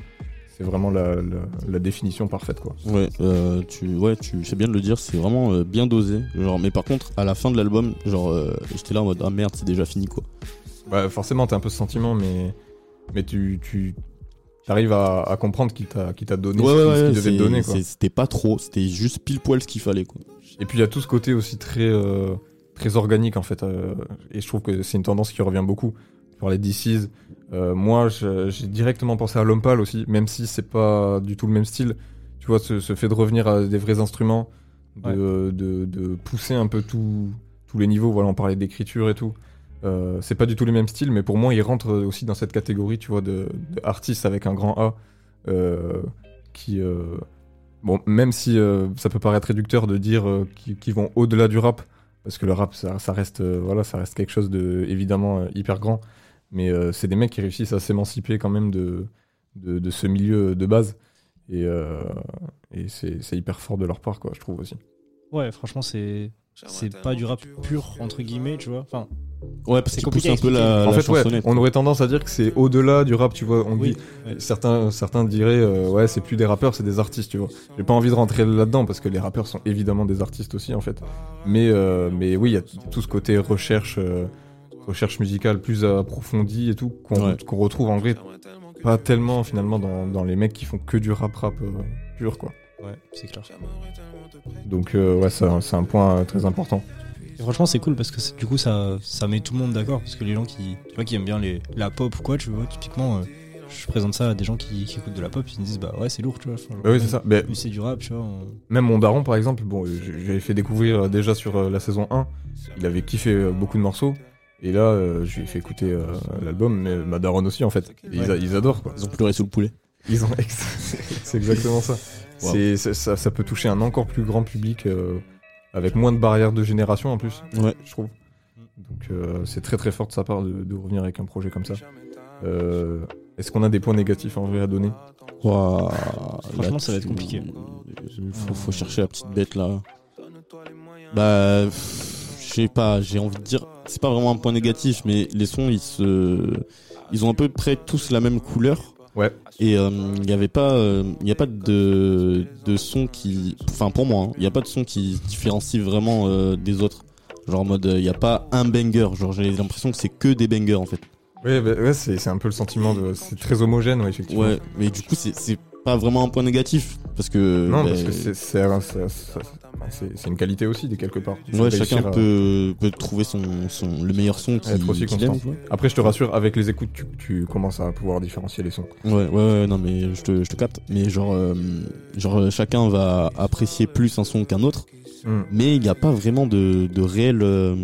c'est vraiment la, la- la définition parfaite, quoi. Ouais, euh, tu, ouais, tu fais bien de le dire, c'est vraiment euh, bien dosé. Genre, mais par contre, à la fin de l'album, genre, euh, j'étais là en mode ah merde, c'est déjà fini quoi. Bah, forcément, t'as un peu ce sentiment, mais, mais tu, tu arrives à, à comprendre qu'il t'a, qu'il t'a donné Ouais, ce qu'il- ouais, ce qu'il ouais, devait te donner. Quoi. C'était pas trop, c'était juste pile poil ce qu'il fallait quoi. Et puis il y a tout ce côté aussi très, très organique en fait. euh, et je trouve que c'est une tendance qui revient beaucoup. Parlais de DC's. Euh, moi, j'ai directement pensé à L'Homme Pâle aussi, même si c'est pas du tout le même style. Tu vois, ce, ce fait de revenir à des vrais instruments, de, de, de pousser un peu tout- tous les niveaux. Voilà, on parlait d'écriture et tout. Euh, c'est pas du tout les mêmes styles, mais pour moi, il rentre aussi dans cette catégorie, tu vois, de, de artistes avec un grand A, euh, qui, euh, bon, même si ça peut paraître réducteur de dire euh, qui, qui vont au-delà du rap, parce que le rap, ça, ça reste, euh, voilà, ça reste quelque chose de évidemment euh, hyper grand, mais euh, c'est des mecs qui réussissent à s'émanciper quand même de, de, de ce milieu de base, et, euh, et c'est c'est hyper fort de leur part, quoi, je trouve aussi. Ouais, franchement, c'est c'est pas du rap pur entre guillemets, tu vois. Enfin, Ouais, parce c'est qu'il pousse un peu la, en la fait, ouais, on aurait tendance à dire que c'est au-delà du rap, tu vois. On Oui, dit, ouais. certains, certains diraient, euh, ouais, c'est plus des rappeurs, c'est des artistes, tu vois. J'ai pas envie de rentrer là-dedans parce que les rappeurs sont évidemment des artistes aussi, en fait. Mais, euh, mais oui, il y a tout ce côté recherche, euh, recherche musicale plus approfondie et tout qu'on Ouais. retrouve en vrai pas tellement finalement dans, dans les mecs qui font que du rap rap euh, pur, quoi. Ouais, c'est clair. Donc euh, ouais, c'est un point euh, très important. Et franchement, c'est cool parce que du coup, ça, ça met tout le monde d'accord. Parce que les gens qui, tu vois, qui aiment bien les, la pop ou quoi, tu vois, typiquement, euh, je présente ça à des gens qui, qui écoutent de la pop, ils me disent, bah ouais, c'est lourd, tu vois. Enfin, Bah oui, c'est ça. Mais Plus c'est du rap, tu vois. on- Même mon daron, par exemple, bon, j'avais fait découvrir euh, déjà sur euh, la saison 1, il avait kiffé euh, beaucoup de morceaux. Et là, euh, je lui ai fait écouter euh, l'album, mais ma daronne aussi, en fait. Et ils, a- ils adorent, quoi. Ils ont pleuré sous le poulet. Ils ont c'est exactement ça. Wow. C'est c'est- ça. Ça peut toucher un encore plus grand public euh, avec moins de barrières de génération en plus. Ouais. Je trouve. Donc euh, c'est très très fort de sa part de, de revenir avec un projet comme ça. Euh, Est-ce qu'on a des points négatifs en vrai à donner? Ouah, Franchement, ça va être compliqué. Faut, faut chercher la petite bête là. Bah, je sais pas, j'ai envie de dire, c'est pas vraiment un point négatif, mais les sons ils se, ils ont à peu près tous la même couleur. Ouais. Et il n'y avait pas, il n'y a pas de de son qui, enfin pour moi, il n'y a pas de son qui se différencie vraiment euh, des autres. Genre en mode, il n'y a pas un banger. Genre j'ai l'impression que c'est que des bangers en fait. Ouais, bah, ouais c'est un peu le sentiment de. C'est très homogène, ouais, effectivement. Ouais, mais du coup c'est pas vraiment un point négatif parce que Non, bah, parce que c'est c'est un- c'est- c'est- c'est- c'est une qualité aussi, de quelque part. Ouais chacun à- peut peut trouver son son le meilleur son qui être aussi constant. aime. Après, je te rassure, avec les écoutes, tu, tu commences à pouvoir différencier les sons. Ouais, ouais, ouais, non, mais je te, je te capte. Mais genre, euh, genre, euh, chacun va apprécier plus un son qu'un autre. Hmm. Mais il n'y a pas vraiment de, de réel. euh,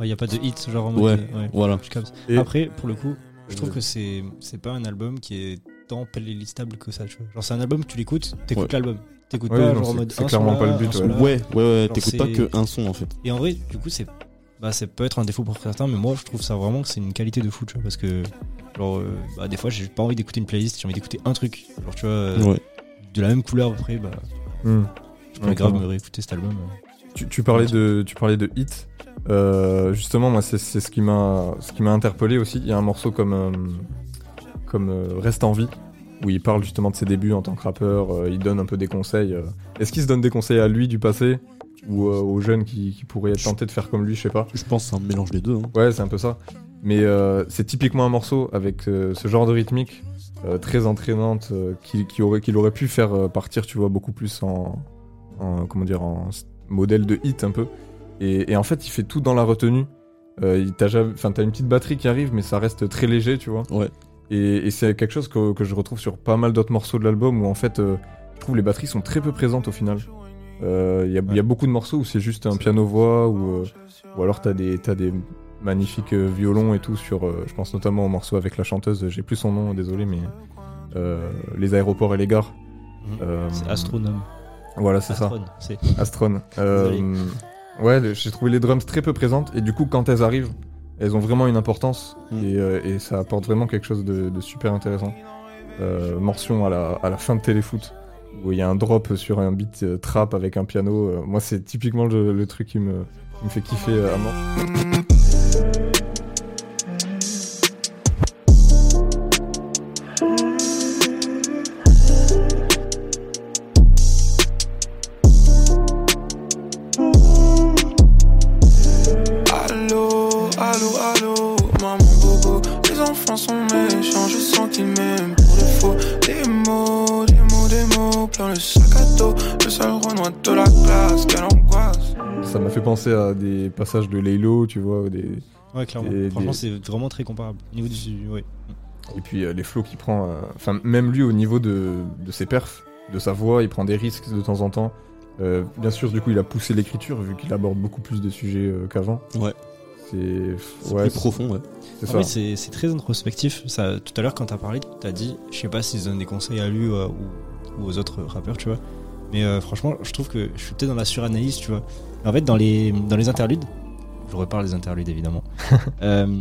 Il y a pas de hit, genre en mode. Ouais, euh, voilà. je capte. Et- Après, pour le coup, je trouve que c'est c'est pas un album qui est tant playlistable que ça, tu vois. Genre, c'est un album, tu l'écoutes, t'écoutes Ouais. l'album. T'écoutes Ouais, pas, non, genre en c'est- mode. c'est clairement son pas le but, ouais. Ouais, ouais, t'écoutes pas que un son en fait. Et en vrai, du coup, c'est. Bah, ça peut être un défaut pour certains, mais moi, je trouve ça vraiment que c'est une qualité de fou, tu vois. Parce que, genre, euh, bah, des fois, j'ai pas envie d'écouter une playlist, j'ai envie d'écouter un truc. Genre, tu vois, euh, Ouais. de la même couleur après, bah, Hmm. je pourrais Ouais, grave me réécouter cet album. Tu, tu parlais de, tu parlais de hit. Euh, justement, moi, c'est c'est ce qui m'a, ce qui m'a interpellé aussi. Il y a un morceau comme, euh, comme euh, Reste en vie, où il parle justement de ses débuts en tant que rappeur. euh, il donne un peu des conseils. euh. Est-ce qu'il se donne des conseils à lui du passé ou aux jeunes qui, qui pourraient être tentés de faire comme lui, je sais pas? Je pense que c'est un mélange des deux. hein. Ouais, c'est un peu ça. Mais c'est typiquement un morceau avec ce genre de rythmique très entraînante euh, qui, aurait, qu'il aurait pu faire partir, tu vois, beaucoup plus en, en comment dire, en modèle de hit un peu. Et, et en fait, il fait tout dans la retenue. Euh, t'as une petite batterie qui arrive, mais ça reste très léger, tu vois. Ouais. Et, et c'est quelque chose que, que je retrouve sur pas mal d'autres morceaux de l'album où en fait, euh, je trouve les batteries sont très peu présentes au final. Euh, Il y, a- il y a beaucoup de morceaux où c'est juste un piano-voix ou, euh, ou alors t'as des, des magnifiques euh, violons et tout sur, euh, je pense notamment au morceau avec la chanteuse, j'ai plus son nom, désolé, mais euh, les aéroports et les gares. Euh, C'est Astronome. Voilà, c'est ça. Astrone. Euh, ouais, j'ai trouvé les drums très peu présentes et du coup, quand elles arrivent, elles ont vraiment une importance Mm. et, euh, et ça apporte vraiment quelque chose de, de super intéressant. Euh, mention à la, à la fin de Téléfoot où il y a un drop sur un beat euh, trap avec un piano. Euh, moi, c'est typiquement le, le truc qui me, qui me fait kiffer à mort. Passages de Laylo, tu vois, des, Ouais, clairement. des- Franchement, des- c'est vraiment très comparable. Au niveau du. Ouais. Et puis euh, les flots qu'il prend, euh, enfin même lui au niveau de, de ses perfs, de sa voix, il prend des risques de temps en temps. Euh, bien sûr, du coup, il a poussé l'écriture vu qu'il aborde beaucoup plus de sujets euh, qu'avant. Ouais. C'est ouais, plus profond, ouais. C'est Ah ça. oui, très introspectif. Ça, tout à l'heure, quand t'as parlé, t'as dit, je sais pas s'ils donnent des conseils à lui euh, ou, ou aux autres rappeurs, tu vois. Mais euh, franchement, je trouve que je suis peut-être dans la suranalyse, tu vois. En fait, dans les, dans les interludes, je reparle des interludes évidemment, euh,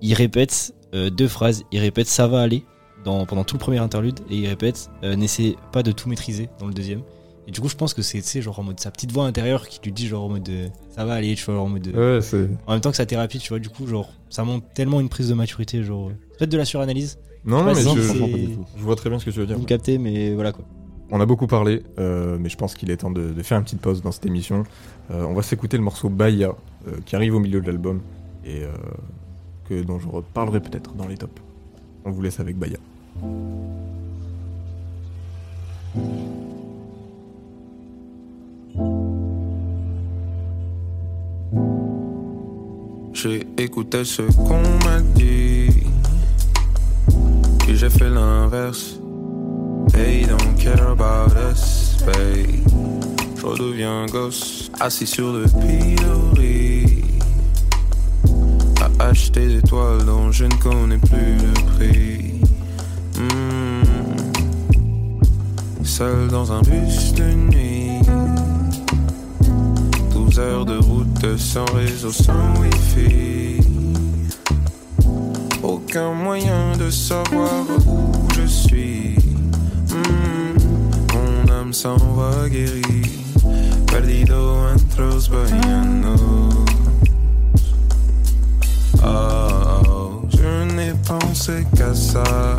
il répète euh, deux phrases. Il répète ça va aller dans, pendant tout le premier interlude et il répète euh, n'essaie pas de tout maîtriser dans le deuxième. Et du coup, je pense que c'est genre en mode sa petite voix intérieure qui lui dit genre en mode ça va aller, tu vois, genre en mode. Ouais, en même temps que sa thérapie, tu vois, du coup, genre, ça montre tellement une prise de maturité, genre. Peut-être de la suranalyse. Non, non, mais je, je vois très bien ce que tu veux dire. Vous me captez, mais voilà quoi. On a beaucoup parlé, euh, mais je pense qu'il est temps de, faire une petite pause dans cette émission. Euh, on va s'écouter le morceau Bahia, euh, qui arrive au milieu de l'album, et que, dont je reparlerai peut-être dans les tops. On vous laisse avec Bahia. J'ai écouté ce qu'on m'a dit. Puis j'ai fait l'inverse. They don't care about us, babe. Je redeviens gosse, assis sur le pilori. À acheter des toiles dont je ne connais plus le prix. Hmm. Seul dans un bus de nuit. 12 heures de route sans réseau, sans wifi. Aucun moyen de savoir où je suis. S'en va guérie. Perdido entre los bahianos. Oh, je n'ai pensé qu'à ça.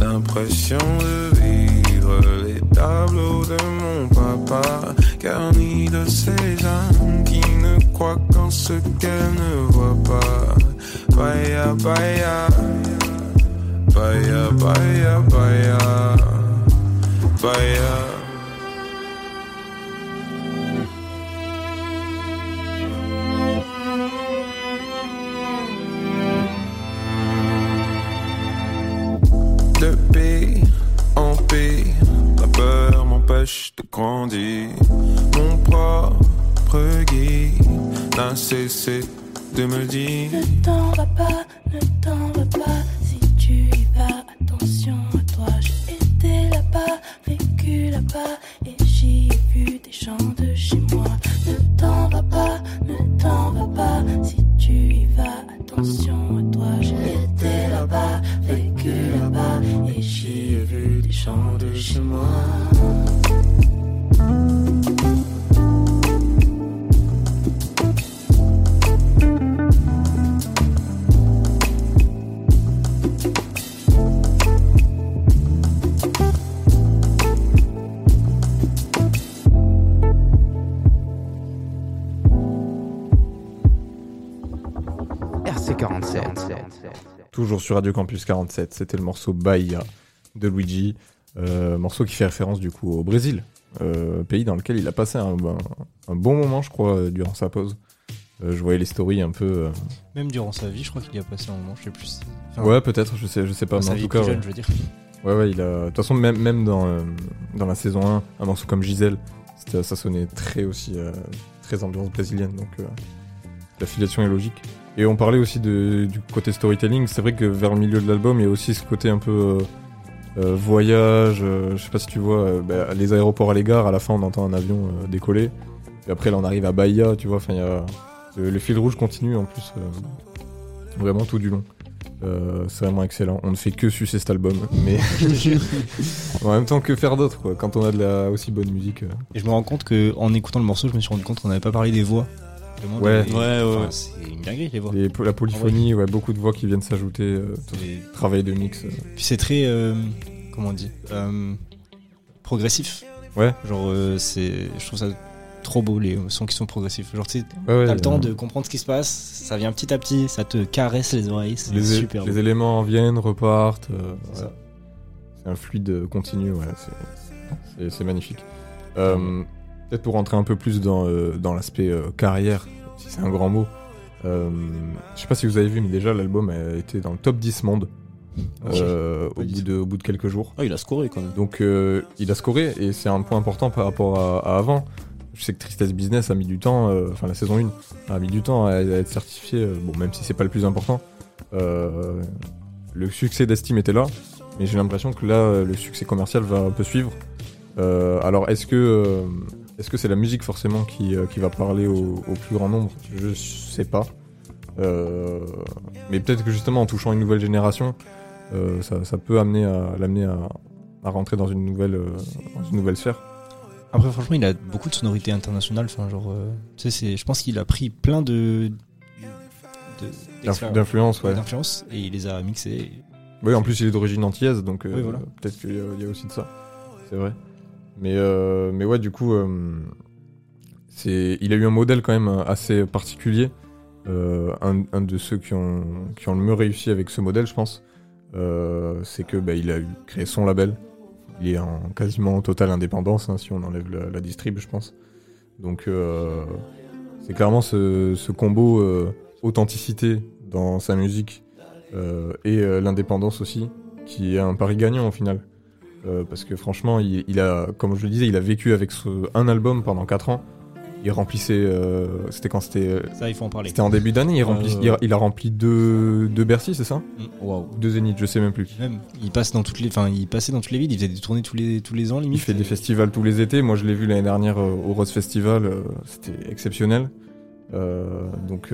L'impression de vivre les tableaux de mon papa, garni de ces âmes qui ne croient qu'en ce qu'elles ne voient pas. Baya, baya, baya, baya, baya, baya. Grandir. Mon propre guide n'a cessé de me dire Ne t'en va pas, ne t'en va pas. Sur Radio Campus 47, c'était le morceau Bahia de Luigi, euh, morceau qui fait référence du coup au Brésil, euh, pays dans lequel il a passé un, un- un bon moment, je crois, euh, durant sa pause. Euh, je voyais les stories un peu. Même durant sa vie, je crois qu'il y a passé un moment, je sais plus. Enfin, ouais, peut-être, je sais, je sais pas, mais sa en vie tout cas. jeune, ouais. je veux dire. Ouais, ouais, il a. De toute façon, même, même dans, dans la saison 1, un morceau comme Gisèle, ça sonnait très aussi. très ambiance brésilienne, donc euh, la filiation est logique. Et on parlait aussi de, du côté storytelling. C'est vrai que vers le milieu de l'album, il y a aussi ce côté un peu euh, euh, voyage. euh, je sais pas si tu vois, euh, bah, les aéroports à l'égard, à la fin, on entend un avion euh, décoller. Et après, là, on arrive à Bahia, tu vois. Enfin, il y a. Le, le fil rouge continue en plus, euh, vraiment tout du long. Euh, c'est vraiment excellent. On ne fait que sucer cet album, mais en même temps que faire d'autre, quoi. Quand on a de la aussi bonne musique. euh. Et je me rends compte que en écoutant le morceau, je me suis rendu compte qu'on n'avait pas parlé des voix. Ouais. Ouais, ouais, enfin, ouais. C'est une dinguerie les voix. La polyphonie, ouais, beaucoup de voix qui viennent s'ajouter, euh, travail de mix. euh. Puis c'est très, euh, comment on dit, euh, progressif. Ouais. Genre, euh, c'est, je trouve ça trop beau les sons qui sont progressifs. Genre, tu sais, Ouais, ouais, t'as le temps de comprendre ce qui se passe, ça vient petit à petit, ça te caresse les oreilles, c'est super les beau. éléments viennent, repartent. euh, C'est un fluide continu, ouais, c'est- magnifique. Euh, Peut-être pour rentrer un peu plus dans, euh, dans l'aspect euh, carrière, si c'est un grand mot. euh, je sais pas si vous avez vu, mais déjà l'album a été dans le top 10 monde euh, au, bout de, au bout de quelques jours. Ah, il a scoré quand même. Donc euh, il a scoré et c'est un point important par rapport à, à avant. Je sais que Tristesse Business a mis du temps, euh, enfin la saison 1 a mis du temps à, à être certifié, bon même si c'est pas le plus important. Le succès d'Estime était là, mais j'ai l'impression que là le succès commercial va un peu suivre. Alors est-ce que est-ce que c'est la musique forcément qui, euh, qui va parler au, au plus grand nombre? Je sais pas. Euh, mais peut-être que justement en touchant une nouvelle génération, euh, ça, ça peut amener à l'amener à, à rentrer dans une nouvelle euh, dans une nouvelle sphère. Après, franchement, il a beaucoup de sonorités internationales. Enfin, genre, euh, c'est, je pense qu'il a pris plein de, de D'influ- D'influence, ouais. d'influences et il les a mixées. Oui, en plus il est d'origine antillaise, donc Oui, voilà. peut-être qu'il y a aussi de ça. C'est vrai. Mais, euh, mais ouais, du coup, euh, il a eu un modèle quand même assez particulier. Euh, un, un de ceux qui ont, qui ont le mieux réussi avec ce modèle, je pense, euh, c'est que bah, il a créé son label. Il est en quasiment totale indépendance, hein, si on enlève la, distrib, je pense. Donc euh, c'est clairement ce, ce combo euh, authenticité dans sa musique euh, et euh, l'indépendance aussi, qui est un pari gagnant au final. Euh, parce que franchement, il, il a, comme je le disais, il a vécu avec ce- un album pendant 4 ans. Il remplissait, euh, c'était quand c'était, euh, Ça, il faut en parler. c'était en début d'année. Il, ouais. il, il a rempli deux, deux Bercy, c'est ça Mm. Ou Deux Zénith, je sais même plus. Même, il passe dans toutes les, enfin, il passait dans toutes les villes, il faisait des tournées tous les, tous les ans, limite. Il fait des festivals tous les étés. Moi, je l'ai vu l'année dernière au Rose Festival. C'était exceptionnel. Donc,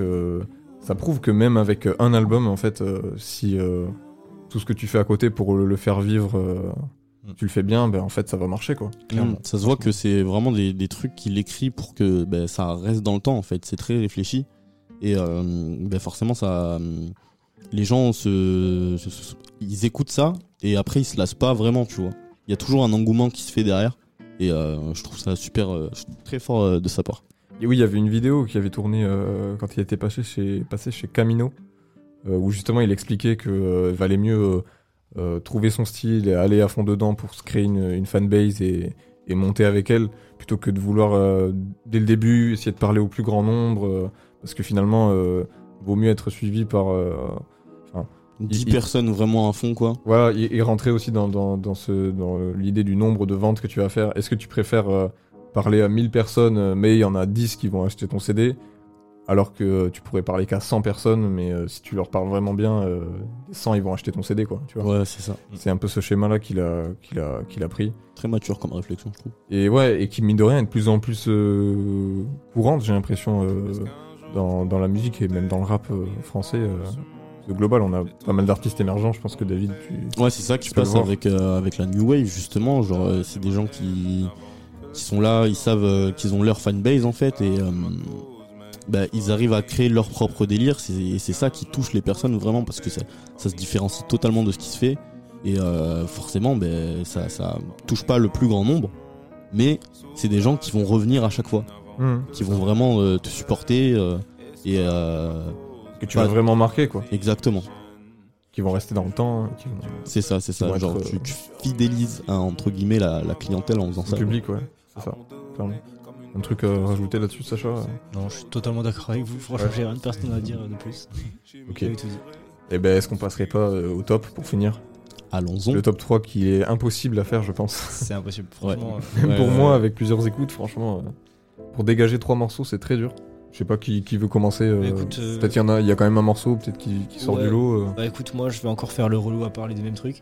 ça prouve que même avec un album, en fait, euh, si euh, tout ce que tu fais à côté pour le, le faire vivre, euh. Tu le fais bien, ben en fait, ça va marcher, quoi. Mm, ça se voit que c'est vraiment des, des trucs qu'il écrit pour que ben, ça reste dans le temps en fait. C'est très réfléchi et euh, ben, forcément ça, les gens se, se- se- ils écoutent ça et après ils se lassent pas vraiment, tu vois. Il y a toujours un engouement qui se fait derrière et euh, je trouve ça super, euh, très fort euh, de sa part. Et oui, il y avait une vidéo qui avait tourné euh, quand il était passé chez, passé chez Camino, euh, où justement il expliquait que euh, valait mieux euh, trouver son style et aller à fond dedans pour se créer une, une fanbase et, et monter avec elle, plutôt que de vouloir euh, dès le début essayer de parler au plus grand nombre, euh, parce que finalement, vaut mieux être suivi par... euh, enfin, 10 il- il- personnes vraiment à fond, quoi. voilà, et, et rentrer aussi dans, dans, dans, ce, dans l'idée du nombre de ventes que tu vas faire. Est-ce que tu préfères parler à 1000 personnes, mais il y en a 10 qui vont acheter ton CD, alors que tu pourrais parler qu'à 100 personnes, mais euh, si tu leur parles vraiment bien, euh, les 100 ils vont acheter ton CD, quoi. Tu vois Ouais, c'est ça. C'est un peu ce schéma-là qu'il a, qu'il a, qu'il a pris. Très mature comme réflexion, je trouve. Et ouais, et qui mine de rien est de plus en plus euh, courante, j'ai l'impression, euh, dans, dans la musique et même dans le rap euh, français. euh, de global, on a pas mal d'artistes émergents. Je pense que David, tu. Ouais, c'est ça qui se passe avec, euh, avec la New Wave, justement. Genre, euh, c'est des gens qui, qui sont là, ils savent euh, qu'ils ont leur fanbase, en fait, et euh, bah, ils arrivent à créer leur propre délire. Et c'est ça qui touche les personnes vraiment, parce que ça, ça se différencie totalement de ce qui se fait. Et euh, forcément, ben, ça, ça touche pas le plus grand nombre, mais c'est des gens qui vont revenir à chaque fois, Mhm. qui vont vraiment euh, te supporter. euh, et Que tu vas vraiment marquer, quoi. Exactement. Qui vont rester dans le temps. hein, qui vont- C'est ça, c'est ça. Genre, être, tu, tu fidélises hein, entre guillemets la, la clientèle en faisant le ça. public, ouais. C'est ça. clairement. Un truc à rajouter là-dessus, Sacha Non, je suis totalement d'accord avec vous. Franchement, j'ai rien de personnel à dire de plus. Ok. Et ben, est-ce qu'on passerait pas euh, au top pour finir? Allons-y. Le top 3 qui est impossible à faire, je pense. C'est impossible. Franchement, Même Ouais, pour ouais, moi, ouais. avec plusieurs écoutes, franchement, euh, pour dégager trois morceaux, c'est très dur. Je sais pas qui, qui veut commencer. euh, euh, Peut-être qu'il y en a, il y a quand même un morceau, peut-être qui, qui sort Ouais. du lot. euh. Bah écoute, moi je vais encore faire le relou à parler des mêmes trucs.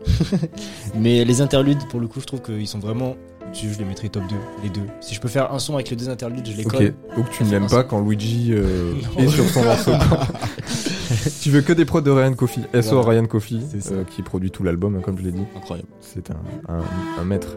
Mais les interludes, pour le coup, je trouve qu'ils sont vraiment. Je je les mettrai top 2, les deux. Si je peux faire un son avec les deux interludes, je les Ok, colle. donc tu ne l'aimes pas quand Luigi euh, est sur son morceau. tu veux que des prods de Ryan Coffey. SO Voilà. Ryan Coffey, C'est ça. euh, qui produit tout l'album, hein, comme je l'ai dit. Incroyable. C'est un, un, un maître.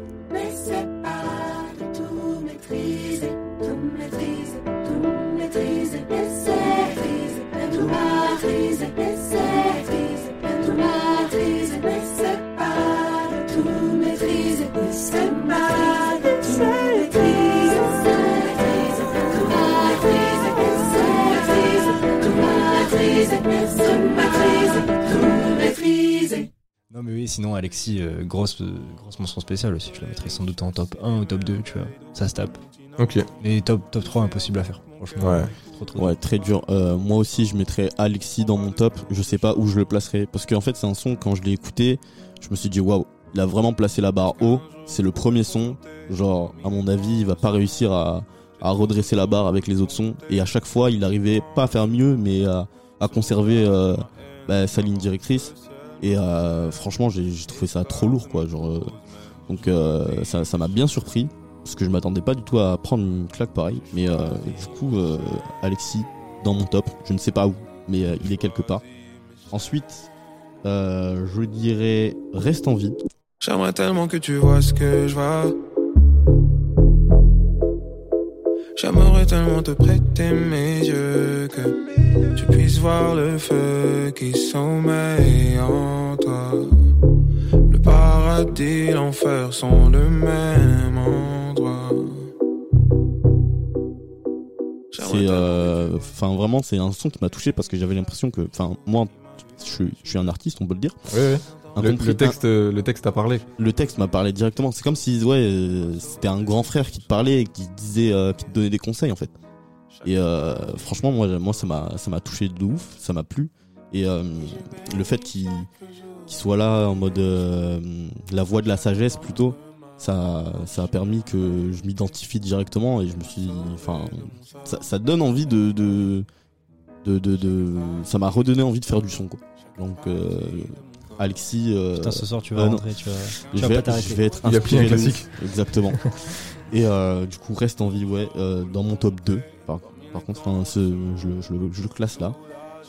Sinon Alexis, euh, grosse, euh, grosse mention spéciale aussi. Je la mettrai sans doute en top 1 ou top 2, tu vois. Ça se tape. Ok. Mais top, top 3, impossible à faire. Franchement, Ouais. trop trop. Ouais, très dur. Euh, moi aussi, je mettrais Alexis dans mon top. Je sais pas où je le placerai. Parce qu'en fait, c'est un son, quand je l'ai écouté, je me suis dit, waouh, il a vraiment placé la barre haut. C'est le premier son. Genre, à mon avis, il va pas réussir à, à redresser la barre avec les autres sons. Et à chaque fois, il arrivait pas à faire mieux, mais à, à conserver euh, bah, sa ligne directrice. Et euh, franchement, j'ai trouvé ça trop lourd, quoi. Genre, euh, donc, euh, ça m'a bien surpris. Parce que je m'attendais pas du tout à prendre une claque pareille. Mais euh, du coup, euh, Alexis, dans mon top, je ne sais pas où, mais il est quelque part. Ensuite, je dirais Reste en vie. Tellement que tu vois ce que je vois. J'aimerais tellement te prêter mes yeux que tu puisses voir le feu qui sommeille en toi. Le paradis, l'enfer sont le même endroit. C'est, euh, enfin vraiment, c'est un son qui m'a touché parce que j'avais l'impression que, enfin moi, je, suis- je suis un artiste, on peut le dire. Ouais, ouais. Le, le texte, le texte a parlé. le texte m'a parlé directement. C'est comme si ouais, euh, c'était un grand frère qui te parlait et qui te disait, euh, qui te donnait des conseils en fait. Et euh, franchement, moi, moi, ça m'a, ça m'a touché de ouf, ça m'a plu. Et le fait qu'il, soit là en mode la voix de la sagesse plutôt, ça, ça a permis que je m'identifie directement et je me suis, enfin, ça, ça donne envie de, de, de, de, de- ça m'a redonné envie de faire du son quoi. Donc euh, Alexis, euh, Putain, ce soir, tu vas euh, rentrer, tu vas- tu je vas vais, pas t'arrêter. je vais être Il a pris un inspiré de classique. Exactement. Et euh, du coup, reste en vie, ouais, euh, dans mon top 2. Par, par contre, enfin, ce- je, le- je le- je le classe là.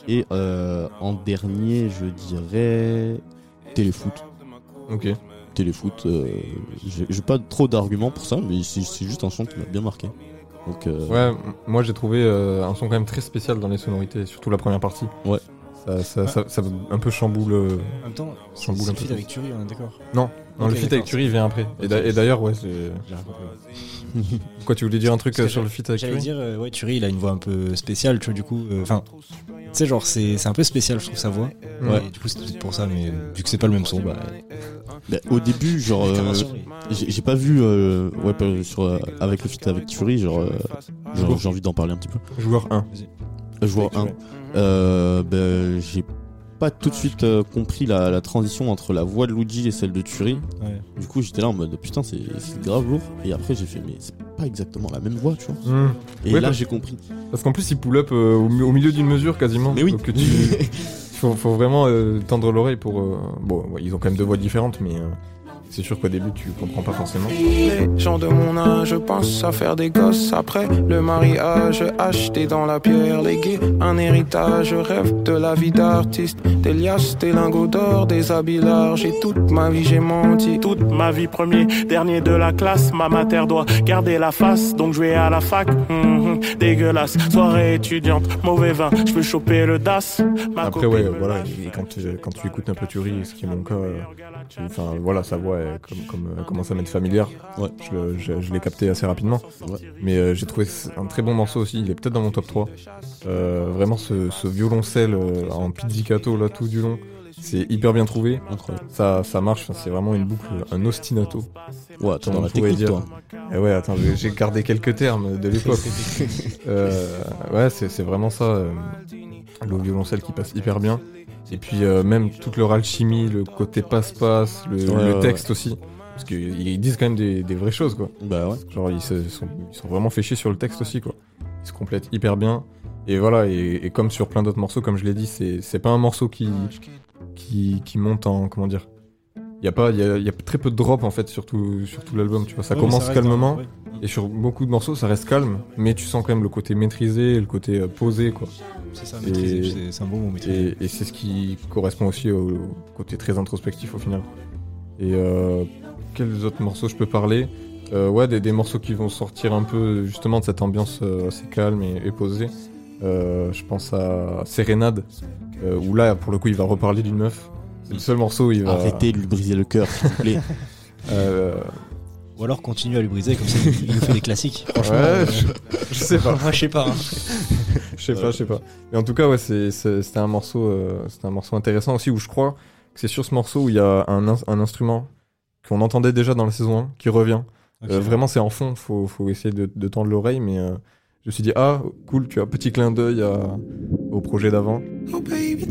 Et euh, en dernier, je dirais Téléfoot. Ok. Téléfoot, euh, j'ai pas trop d'arguments pour ça, mais c'est juste un son qui m'a bien marqué. Donc, euh, Ouais, moi j'ai trouvé euh, un son quand même très spécial dans les sonorités, surtout la première partie. Ouais. Ça, ça, ça, ça un peu chamboule. euh, En même temps, chamboule c'est un le peu. feat avec Thury, on est d'accord Non, non le feat avec il vient après. Et d'ailleurs, ouais, c'est. J'ai rien compris. Quoi, tu voulais dire un truc euh, sur le feat avec J'allais Thury dire, euh, ouais, Thury, il a une voix un peu spéciale, tu vois, du coup. euh, Enfin, tu sais, genre, c'est c'est un peu spécial, je trouve, sa voix. Ouais. Et du coup, c'est peut-être pour ça, mais vu que c'est pas le même son, bah. Bah, au début, genre, euh, j'ai j'ai pas vu, euh, ouais, pas- sur, euh, avec le feat avec Thury, genre, euh, genre, j'ai envie d'en parler un petit peu. Joueur 1. Joueur 1. Euh, ben, j'ai pas tout de suite euh, compris la, la transition entre la voix de Luigi et celle de Thury. Ouais. Du coup, j'étais là en mode putain, c'est c'est grave lourd. Et après, j'ai fait, mais c'est pas exactement la même voix, tu vois. Mmh. Et Ouais, là, j'ai compris. Parce qu'en plus, il pull up euh, au, mi- au milieu d'une mesure quasiment. Mais oui. Donc, tu... faut, faut vraiment euh, tendre l'oreille pour. Bon, ouais, ils ont quand même deux voix différentes, mais c'est sûr qu'au début, tu comprends pas forcément. Les gens de mon âge pensent à faire des gosses après le mariage, acheter dans la pierre, léguer un héritage, rêve de la vie d'artiste, des liasses, des lingots d'or, des habits larges et toute ma vie j'ai menti. Toute ma vie premier, dernier de la classe, ma mater doit garder la face, donc je vais à la fac, hum, hum, dégueulasse, soirée étudiante, mauvais vin, je peux choper le DAS. Ma Après, ouais, voilà, quand tu, quand tu écoutes un peu Thury, ce qui est mon cas, euh, enfin voilà, sa voix comme, comme, euh, commence à m'être familière. Ouais. Je, le- je- je l'ai capté assez rapidement. Mais euh, j'ai trouvé un très bon morceau aussi, il est peut-être dans mon top 3. Euh, vraiment, ce, ce violoncelle euh, en pizzicato là tout du long, c'est hyper bien trouvé. Incroyable. Ça, ça marche, c'est vraiment une boucle, un ostinato. Ouais, comme dans la technique, dire. toi. Eh ouais, attends, j'ai- gardé quelques termes de l'époque. Ouais, c'est vraiment ça. le violoncelle qui passe hyper bien. Et puis euh, même toute leur alchimie, le côté passe-passe, le, Ouais, le ouais, texte aussi. Parce qu'ils ils disent quand même des, des vraies choses, quoi. Bah ouais. Genre, ils, se- sont, ils sont vraiment fait chier sur le texte aussi, quoi. Ils se complètent hyper bien. Et voilà, et, et comme sur plein d'autres morceaux, comme je l'ai dit, c'est c'est pas un morceau qui, qui, qui monte en. Comment dire Il y, a pas- y a, y a très peu de drop en fait sur tout, sur tout l'album, tu vois. Ça Ouais, commence ça calmement. ouais. Et sur beaucoup de morceaux, ça reste calme, mais tu sens quand même le côté maîtrisé, et le côté euh, posé, quoi. C'est ça, maîtriser, c'est- un bon mot, maîtriser. Et, et c'est ce qui correspond aussi au, au côté très introspectif au final. Et euh, quels autres morceaux je peux parler? Euh, Ouais, des, des morceaux qui vont sortir un peu justement de cette ambiance assez calme et, et posée. Je pense à Sérénade, où là, pour le coup, il va reparler d'une meuf. C'est le seul morceau où il va. Arrêtez de lui briser le cœur, s'il vous plaît. Euh, Ou alors continue à lui briser, comme ça il nous fait des classiques. Franchement, Ouais, euh, je, je sais pas. Moi, je sais pas. hein. je sais pas, je sais pas. Mais en tout cas, ouais, c'était un morceau, euh, c'était un morceau intéressant aussi où je crois que c'est sur ce morceau où il y a un, un instrument qu'on entendait déjà dans la saison 1 qui revient. Euh, vraiment, c'est en fond. Faut, faut essayer de, de tendre l'oreille, mais euh, je me suis dit ah cool, tu as un petit clin d'œil au projet d'avant. Oh baby,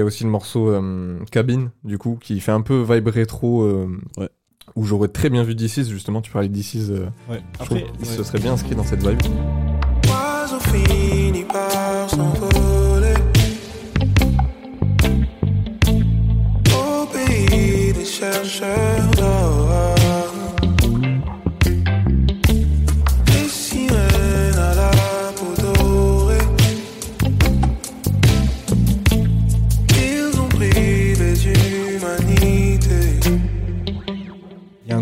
y a aussi le morceau euh, Cabine, du coup, qui fait un peu vibe rétro. euh, Où j'aurais très bien vu D6, justement, tu parlais de D6. euh, Ouais. Après, ouais. se serait bien inscrit dans cette vibe. L'oiseau finit par s'envoler Au pays des chercheurs d'or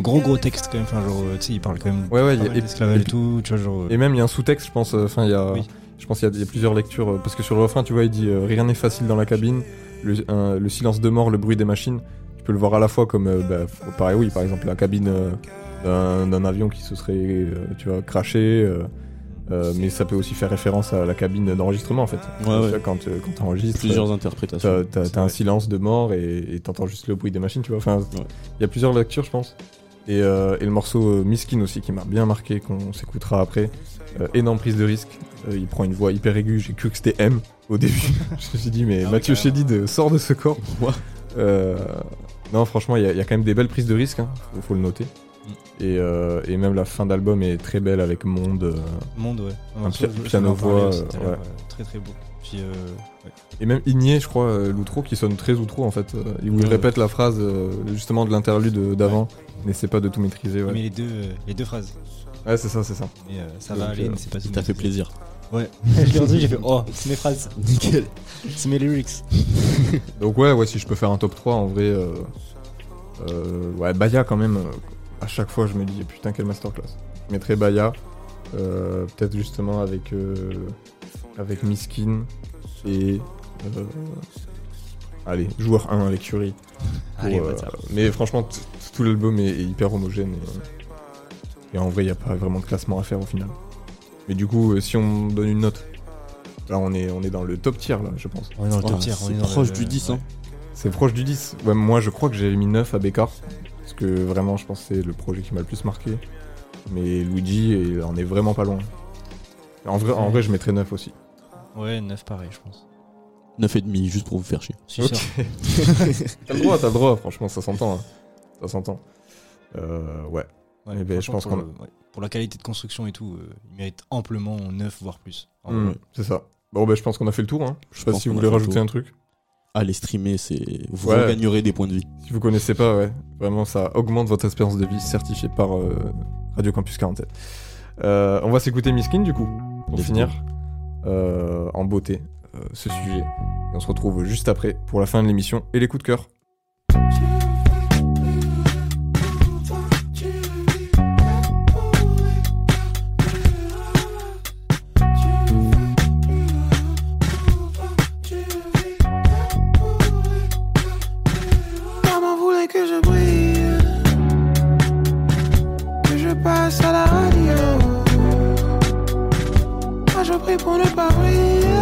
gros gros texte quand même, enfin genre, euh, tu sais, il parle quand même Ouais, ouais, y a- et- et tout, tu vois, genre... euh, Et même il y a un sous-texte, je pense. euh, Enfin, il y a, Oui. je pense qu'il y, a- il y a plusieurs lectures parce que sur le refrain, tu vois, il dit euh, rien n'est facile dans la cabine. Le, un- le silence de mort, le bruit des machines. Tu peux le voir à la fois comme, euh, bah, pareil, oui, par exemple la cabine euh, d'un- avion qui se serait, euh, tu vois, craché. euh, euh, mais ça peut aussi faire référence à la cabine d'enregistrement en fait. Tu vois, ouais. Quand, euh, quand t'enregistres, Plusieurs euh, interprétations. T'as, un silence de mort et et t'entends juste le bruit des machines, tu vois. Enfin, il y a plusieurs lectures, je pense. Et, euh, et le morceau euh, Miskin aussi qui m'a bien marqué, qu'on s'écoutera après. Euh, énorme prise de risque. Euh, il prend une voix hyper aiguë. J'ai cru que c'était M au début. je me suis dit, mais Ah Mathieu carrément. Chédid sort de ce corps. Euh, non, franchement, il y, a- il y a quand même des belles prises de risque. hein. Faut, faut le noter. Mm. Et, euh, et même la fin d'album est très belle avec Monde. euh, Monde, ouais. Un piano voix, ouais. Très très beau. Puis, ouais. Et même Igné, je crois, l'outro, qui sonne très outro en fait. il Ouais. répète la phrase justement de l'interlude d'avant. N'essaie pas de tout maîtriser. Ouais, Mais les deux, euh, les deux phrases. Ouais, c'est ça, c'est ça. Mais euh, ça Donc, va aller, euh, mais c'est pas Il t'a fait plaisir. Ouais. je l'ai entendu, j'ai fait oh, c'est mes phrases. Nickel. C'est mes lyrics. Donc ouais, ouais, si je peux faire un top 3, en vrai, euh, euh, ouais, Baya quand même, euh, à chaque fois je me dis, putain, quelle masterclass. Je mettrais Baya, euh, peut-être justement avec, euh, avec Miskin et... euh, allez, joueur 1 avec Curie. Pour, Allez, euh, mais franchement, tout l'album est, est hyper homogène. Et, et en vrai, il n'y a pas vraiment de classement à faire au final. Mais du coup, euh, si on donne une note, là on est, on est dans le top tier, là, je pense. On est dans le top Ah, tier. on c'est est proche du 10, hein. C'est proche du 10. Ouais, moi, je crois que j'ai mis 9 à Bécard. Parce que vraiment, je pense que c'est le projet qui m'a le plus marqué. Mais Luigi, il en est vraiment pas loin. En vrai, en vrai je mettrais 9 aussi. Ouais, 9 pareil, je pense. 9,5 juste pour vous faire chier. Si, Ok. sûr. T'as le droit, t'as le droit, franchement, ça s'entend. hein. Ça s'entend. Euh, ouais. Ouais, Eh ben, je pense pour, qu'on le- ouais, pour la qualité de construction et tout, euh, il mérite amplement 9 voire plus. Hmm, c'est ça. Bon, bah, je pense qu'on a fait le tour. Hein. Je sais pas si vous voulez rajouter un truc. Allez streamer, c'est vous Ouais. gagnerez des points de vie. Si vous connaissez pas, ouais. Vraiment, ça augmente votre espérance de vie certifiée par euh, Radio Campus 47. Euh, on va s'écouter Miskin, du coup, pour finir euh, en beauté euh, ce sujet. Et on se retrouve juste après pour la fin de l'émission et les coups de cœur. Que je brille, que je passe à la radio. Moi je prie pour ne pas briller.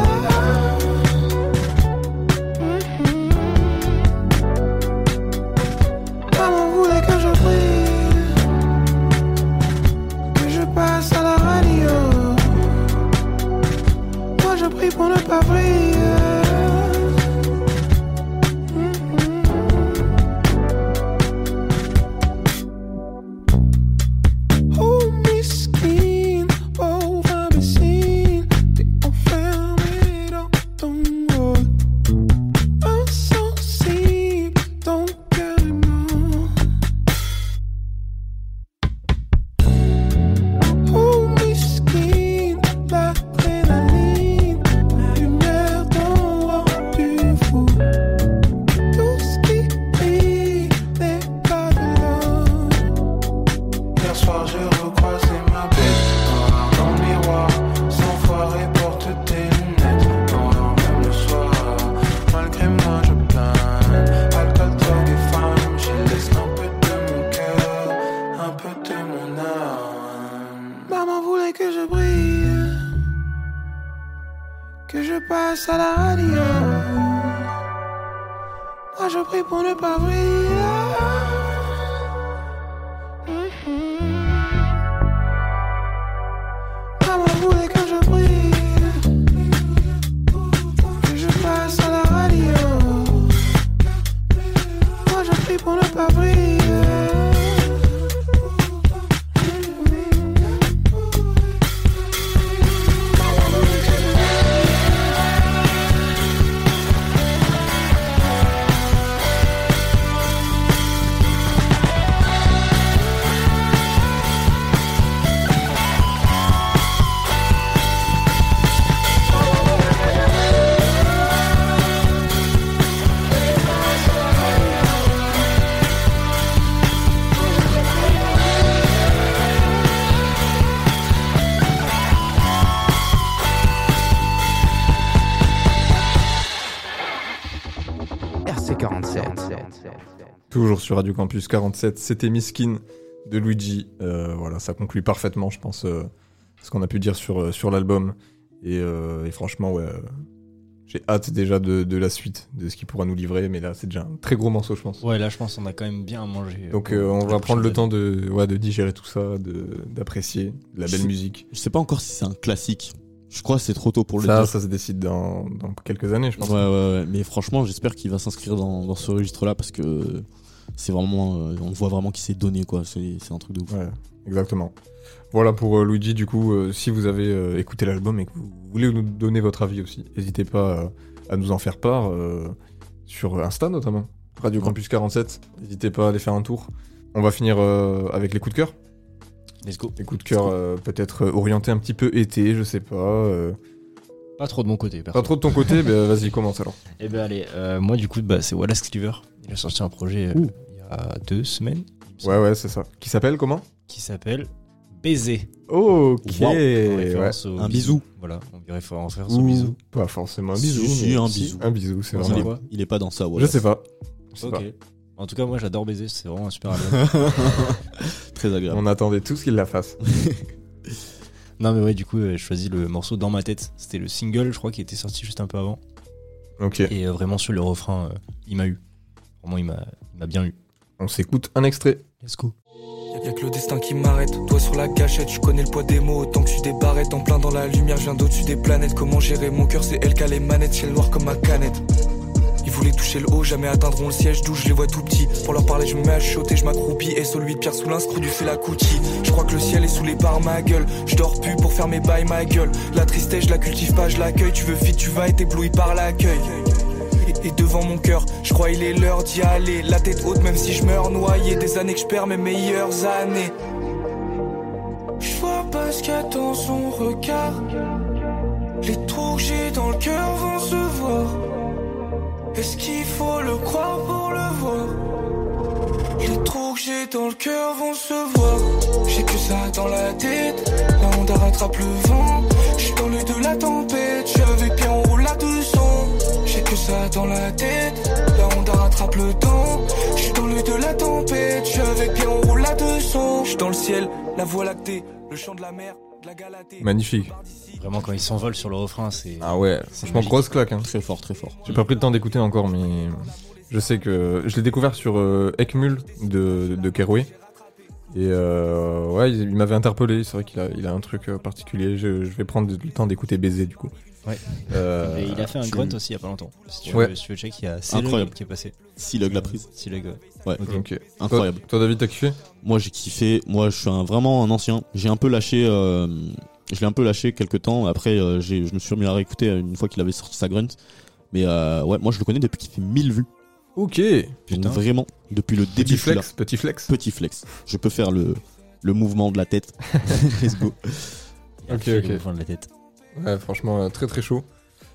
Toujours sur Radio Campus 47, c'était Miskin de Luigi. Euh, voilà, ça conclut parfaitement, je pense, euh, ce qu'on a pu dire sur, euh, sur l'album. Et, euh, et franchement, ouais, euh, j'ai hâte déjà de, de la suite, de ce qu'il pourra nous livrer. Mais là, c'est déjà un très gros morceau, je pense. Ouais, là je pense qu'on a quand même bien mangé. Donc on va prendre le temps de, ouais, de digérer tout ça, de- d'apprécier la Je belle sais- musique. Je sais pas encore si c'est un classique. Je crois que c'est trop tôt pour le Ça, dire. ça se décide dans, dans quelques années, je pense. Ouais, ouais, ouais. Mais franchement, j'espère qu'il va s'inscrire dans, dans ce registre-là parce que c'est vraiment, euh, on voit vraiment qu'il s'est donné quoi. C'est c'est un truc de ouf. Ouais, exactement. Voilà pour euh, Luigi, du coup, euh, si vous avez euh, écouté l'album et que vous voulez nous donner votre avis aussi, n'hésitez pas euh, à nous en faire part euh, sur Insta notamment, Radio Campus 47. N'hésitez pas à aller faire un tour. On va finir euh, avec les coups de cœur. Let's go. Les coups de cœur euh, peut-être euh, orientés un petit peu été, je sais pas. euh, Pas trop de mon côté, perso. pas trop de ton côté, ben vas-y, commence alors. Eh ben allez, euh, moi du coup, bah, c'est Wallace Cleaver. Il a sorti un projet euh, Ouh. il y a deux semaines Ouais, ouais, c'est ça. Qui s'appelle comment? Qui s'appelle Baiser. Ok, En ouais. référence au Un bisou. Voilà, on dirait en référence au Ou bisou. Pas forcément un bisou. si, mais- un bisou. Un bisou, c'est Ouais, vraiment. il, il est pas dans ça. Je Voilà. sais pas. Je sais Ok. pas. En tout cas, moi j'adore Baiser, c'est vraiment un super album. Très agréable. On attendait tous qu'il la fasse. non mais ouais, du coup, euh, j'ai choisi le morceau Dans ma tête. C'était le single, je crois, qui était sorti juste un peu avant. Ok. Et euh, vraiment sur le refrain, euh, il m'a eu. Vraiment, il m'a il m'a bien eu. On s'écoute un extrait. Let's go. Y'a que le destin qui m'arrête, toi sur la gâchette, je connais le poids des mots, autant que tu des barrettes, en plein dans la lumière, je viens d'au-dessus des planètes, comment gérer mon cœur, c'est elle qui a les manettes, ciel noir comme ma canette. Ils voulaient toucher le haut, jamais atteindront le siège d'où je les vois tout petits. Pour leur parler, je me mets à je m'accroupis. Et celui de Pierre Soulin, screw du fait la cookie. Je crois que le ciel est saoulé par ma gueule. Je dors plus pour faire mes bails, ma gueule. La tristesse, je la cultive pas, je l'accueille. Tu veux fit, tu vas être ébloui par l'accueil. Devant mon cœur, je crois il est l'heure d'y aller. La tête haute, même si je meurs noyé. Des années que je perds mes meilleures années. Je vois pas ce qu'il son regard. Les trous que j'ai dans le cœur vont se voir. Est-ce qu'il faut le croire pour le voir? Les trous que j'ai dans le cœur vont se voir. J'ai que ça dans la tête. La Honda rattrape le vent. Je suis dans le de la tempête. Je suis avec Pierre, on roule la 200. J'ai que ça dans la tête. La Honda rattrape le temps. Je suis dans le de la tempête. Je suis avec Pierre, on roule la 200. Je suis dans le ciel, la voie lactée. Le chant de la mer, de la galatée. Magnifique. Vraiment, quand il s'envole sur le refrain, c'est. Ah ouais, franchement magique. grosse claque. Hein. Très fort, très fort. J'ai pas pris le temps d'écouter encore, mais je sais que je l'ai découvert sur euh, Ekmul de, de Keroué. Et euh, ouais, il, il m'avait interpellé. C'est vrai qu'il a, il a un truc euh, particulier. Je, je vais prendre le temps d'écouter Baiser du coup. Ouais. Euh, Et il a fait un grunt aussi il y a pas longtemps. Si tu Ouais. veux, si tu veux check, il y a Incroyable. qui est passé. Silug l'a prise. Silug, ouais. Ouais, incroyable. Toi, toi, David, t'as kiffé? Moi j'ai kiffé. Moi je suis un, vraiment un ancien. J'ai un peu lâché. euh, je l'ai un peu lâché quelques temps. Après euh, j'ai- je me suis remis à réécouter une fois qu'il avait sorti sa grunt. Mais euh, ouais, moi je le connais depuis qu'il fait 1000 vues. Ok. Donc vraiment depuis le début. Petit flex, petit flex. Petit flex. Je peux faire le le mouvement de la tête. Let's go. Ok, ok. le mouvement de la tête. Ouais, franchement, euh, très très chaud.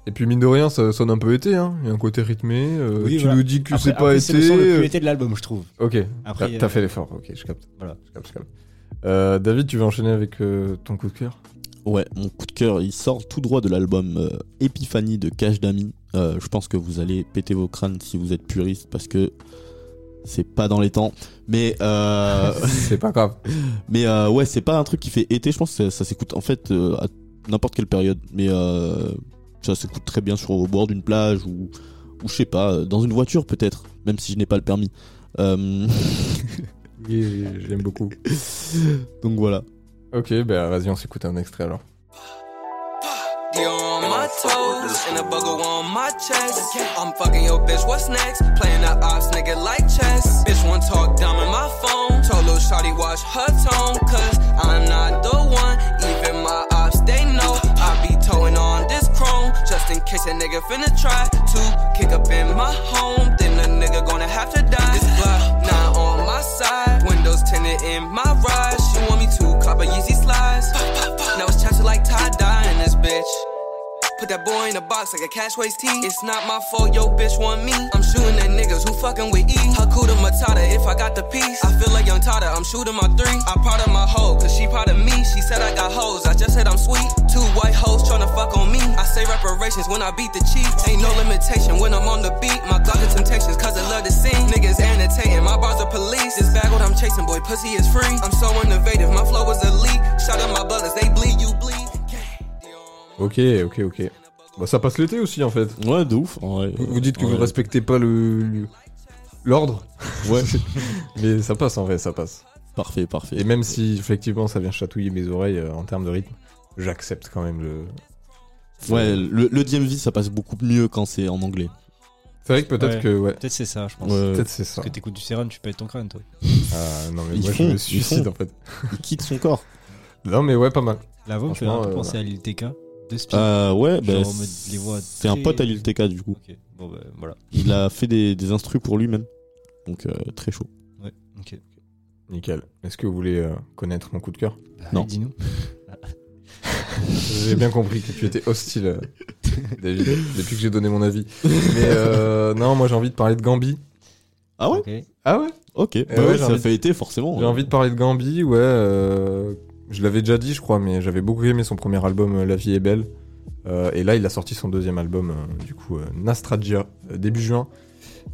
Et puis mine de rien, ça sonne un peu été. Hein. Il y a un côté rythmé. euh, Oui, tu voilà. nous dis que Après- c'est pas après, été. C'est le son le euh, plus été de l'album, je trouve. Ok. Après, T'as- T'as euh, fait l'effort. Ok, je capte. Voilà. Je capte, je capte. Euh, David, tu veux enchaîner avec euh, ton coup de cœur? Ouais, mon coup de cœur, il sort tout droit de l'album euh, Épiphanie de Cash Dami. Euh, je pense que vous allez péter vos crânes si vous êtes puriste parce que c'est pas dans les temps. Mais euh, C'est pas grave. mais euh, ouais, c'est pas un truc qui fait été. Je pense que ça, ça s'écoute en fait euh, à n'importe quelle période. Mais euh, ça s'écoute très bien sur au bord d'une plage ou ou je sais pas euh, dans une voiture peut-être, même si je n'ai pas le permis. Euh, Oui, j'aime beaucoup. donc voilà. Ok, bah vas-y, on s'écoute un extrait alors. You on my toes, and a bugger on my chest. I'm fucking your bitch, what's next? Playing the ops, nigga, like chess. Bitch, one talk dumb in my phone. Told Lil Shawty watch her tone, cause I'm not the towing on this chrome, just in case a nigga finna try to kick up in my home. Then the nigga gonna have to die. This block not on my side. Windows tinted in my ride. She want me to cop a Yeezy slides. Now it's chapter like tie dye in this bitch. Put that boy in a box like a cash waste tee. It's not my fault, yo bitch want me. I'm shooting at niggas who fucking with E. Hakuda Matata if I got the piece. I feel like young Tata, I'm shooting my three. I'm proud of my hoe, cause she proud of me. She said I got hoes, I just said I'm sweet. Two white hoes tryna fuck on me. I say reparations when I beat the chief. Ain't no limitation when I'm on the beat. My Glock is temptations, cause I love to sing. Niggas annotating, my bars are police. This bag what I'm chasing, boy, pussy is free. I'm so innovative, my flow is elite. Shout out my brothers, they bleed, you bleed. Ok, ok, ok. Bah ça passe l'été aussi en fait. Ouais, de ouf. en vrai. Vous, vous dites que Ouais. vous respectez pas le le- l'ordre. Ouais. Mais ça passe en vrai, ça passe. Parfait, parfait. Et même si effectivement ça vient chatouiller mes oreilles euh, en termes de rythme, j'accepte quand même le. Ouais, le, le DMV ça passe beaucoup mieux quand c'est en anglais. C'est vrai que peut-être Ouais. que ouais. Peut-être c'est ça, je pense. Ouais. Peut-être c'est ça. Parce que t'écoutes du Serum, tu pètes ton crâne, toi. Ah, non mais Ils moi font, je me ils suicide font. en fait. Il quitte son corps. Non mais ouais pas mal. La voix me fait Franchement, un peu euh, penser à l'île TK. Euh, ouais, Genre bah, les c'est un très- pote à Lil TK du coup. Ok, bon bah voilà. Il a fait des, des instrus pour lui-même. Donc euh, très chaud. Ouais, ok. Nickel. Est-ce que vous voulez euh, connaître mon coup de cœur? Non. Dis-nous. J'ai bien compris que tu étais hostile, euh, David, depuis que j'ai donné mon avis. Mais euh, non, moi j'ai envie de parler de Gambi. Ah ouais? Ok. Ah ouais? Ok. Eh Bah ouais, ouais, j'ai ça envie de- fait été forcément. J'ai envie de parler de Gambi, ouais. euh, je l'avais déjà dit, je crois, mais j'avais beaucoup aimé son premier album, euh, La vie est belle. Euh, et là, il a sorti son deuxième album, euh, du coup, euh, Nastragia, début juin.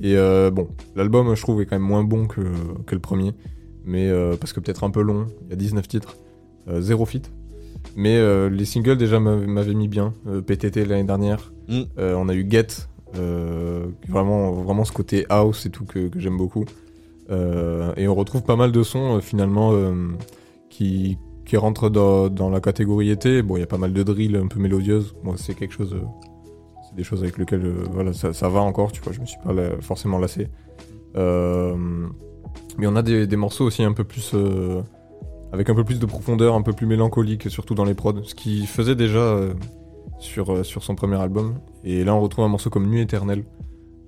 Et bon, l'album, je trouve, est quand même moins bon que, que le premier. Mais parce que peut-être un peu long, il y a 19 titres, zéro feat. Mais les singles déjà m'avaient mis bien. PTT l'année dernière. Mm. On a eu Get, vraiment, vraiment ce côté house et tout que, que j'aime beaucoup. Et on retrouve pas mal de sons finalement qui, qui rentrent dans, la catégorie été. Bon, il y a pas mal de drill un peu mélodieuses. Moi, c'est quelque chose. euh, c'est des choses avec lesquelles euh, voilà, ça, ça va encore, tu vois. Je me suis pas forcément lassé. Euh, mais on a des, morceaux aussi un peu plus. avec un peu plus de profondeur, un peu plus mélancolique, surtout dans les prods. Ce qu'il faisait déjà sur, sur son premier album. Et là, on retrouve un morceau comme Nuit éternelle,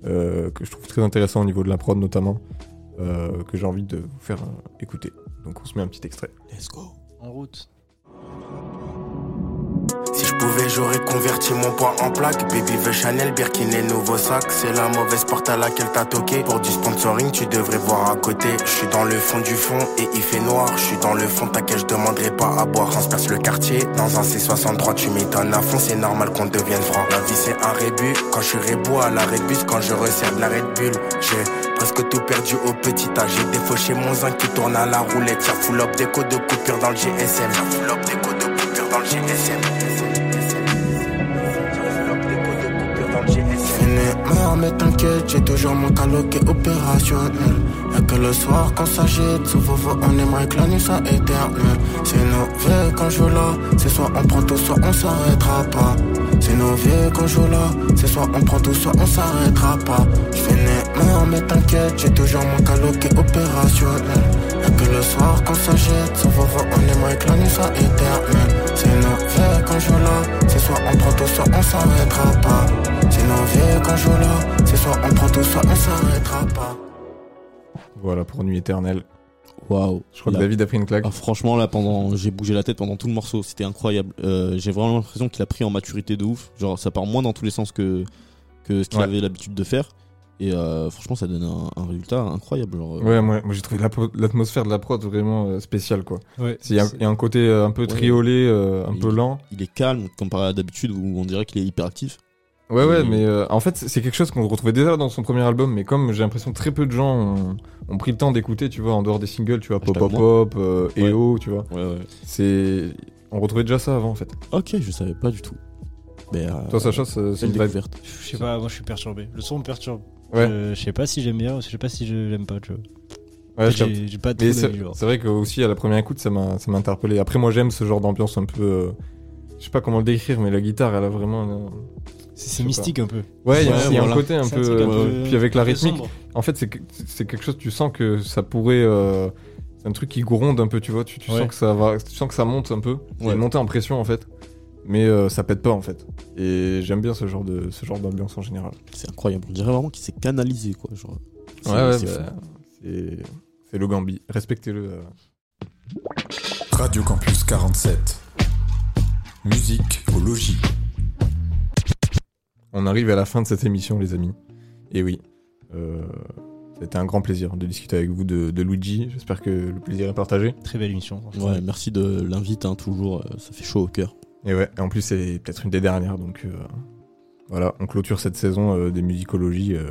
que je trouve très intéressant au niveau de la prod notamment, que j'ai envie de vous faire écouter. Donc on se met un petit extrait. Let's go. En route. Si je pouvais, j'aurais converti mon poids en plaque. Baby veut Chanel, Birkin et nouveau sac. C'est la mauvaise porte à laquelle t'as toqué. Pour du sponsoring, tu devrais voir à côté. Je suis dans le fond du fond et il fait noir. Je suis dans le fond, t'inquiète, je demanderai pas à boire. Transperce le quartier. Dans un C63, tu m'étonnes à fond. C'est normal qu'on devienne franc. La vie, c'est un rébut. Quand je suis rébou à la rébus, quand je resserre de la Red Bull, j'ai presque tout perdu au petit âge. J'ai défauché mon zinc qui tourne à la roulette. Y'a full up déco de dans le GSM. Déco de coupure dans le GSM. Mais t'inquiète, j'ai toujours mon calo qui opérationnel. Y'a que le soir qu'on s'agite, sous Vovo, on aimerait que la nuit soit éternelle. C'est nos vies qu'on joue là, c'est soit on prend tout, soit on s'arrêtera pas. C'est nos vies qu'on joue là, c'est soit on prend tout, soit on s'arrêtera pas. J'finis, mort, mais t'inquiète, j'ai toujours mon calo qui opérationnel. Y'a que le soir qu'on s'agite, sous Vovo, on aimerait que la nuit soit éternelle. C'est nos vies qu'on joue là, c'est soit on prend tout, soit on s'arrêtera pas. C'est nos vies qu'on joue là, c'est soit on prend tout, soit on s'arrêtera pas. Voilà pour Nuit éternelle. Waouh. Je crois que David a pris une claque. Ah, franchement, là, pendant, j'ai bougé la tête pendant tout le morceau. C'était incroyable. Euh, j'ai vraiment l'impression qu'il a pris en maturité de ouf. Genre, ça part moins dans tous les sens que, que ce qu'il Ouais. avait l'habitude de faire. Et euh, franchement, ça donne un, un résultat incroyable. Genre, euh, Ouais, moi, moi j'ai trouvé l'atmosphère de la prod vraiment euh, spéciale quoi. Ouais, Il y, a- y un côté euh, un peu Ouais. triolé, euh, un Il- peu lent. il est calme comparé à d'habitude où on dirait qu'il est hyper actif. Ouais, ouais, mais euh, en fait, c'est quelque chose qu'on retrouvait déjà dans son premier album, mais comme j'ai l'impression que très peu de gens ont, ont pris le temps d'écouter, tu vois, en dehors des singles, tu vois, Pop Pop Pop, euh, Ouais. EO, tu vois. Ouais, ouais. C'est. On retrouvait déjà ça avant, en fait. Ok, je savais pas du tout. Mais, euh, Toi, Sacha, c'est une vibe. découverte. Je sais pas, moi je suis perturbé. Le son me perturbe. Ouais. Je, je sais pas si j'aime bien ou je sais pas si je l'aime pas, tu vois. Ouais, j'ai- j'ai pas Mais c'est vrai que aussi à la première écoute, ça m'a ça m'a interpellé. Après, moi, j'aime ce genre d'ambiance un peu. euh, Je sais pas comment le décrire, mais la guitare, elle a vraiment. euh, C'est mystique pas. un peu. Ouais, il y a, Ouais, il y a un voilà. côté un C'est peu. euh, peu- puis avec la rythmique, sombre. en fait, c'est que- c'est quelque chose, tu sens que ça pourrait. euh, C'est un truc qui gronde un peu, tu vois. Tu, tu Ouais. sens que ça va, tu sens que ça monte un peu. Il Ouais. une montée en pression en fait, mais euh, ça pète pas en fait. Et j'aime bien ce genre de ce genre d'ambiance en général. C'est incroyable. On dirait vraiment qu'il s'est canalisé, quoi. Genre, c'est- Ouais, ouais, c'est bah, le Gambi. Respectez-le. euh. Radio Campus 47. Musique au logis. On arrive à la fin de cette émission, les amis. Et oui, euh, c'était un grand plaisir de discuter avec vous de, de Luigi. J'espère que le plaisir est partagé. Très belle émission. franchement. Ouais, merci de l'invite, hein, toujours. euh, ça fait chaud au cœur. Et ouais, et en plus c'est peut-être une des dernières, donc euh, voilà, on clôture cette saison euh, des musicologies euh,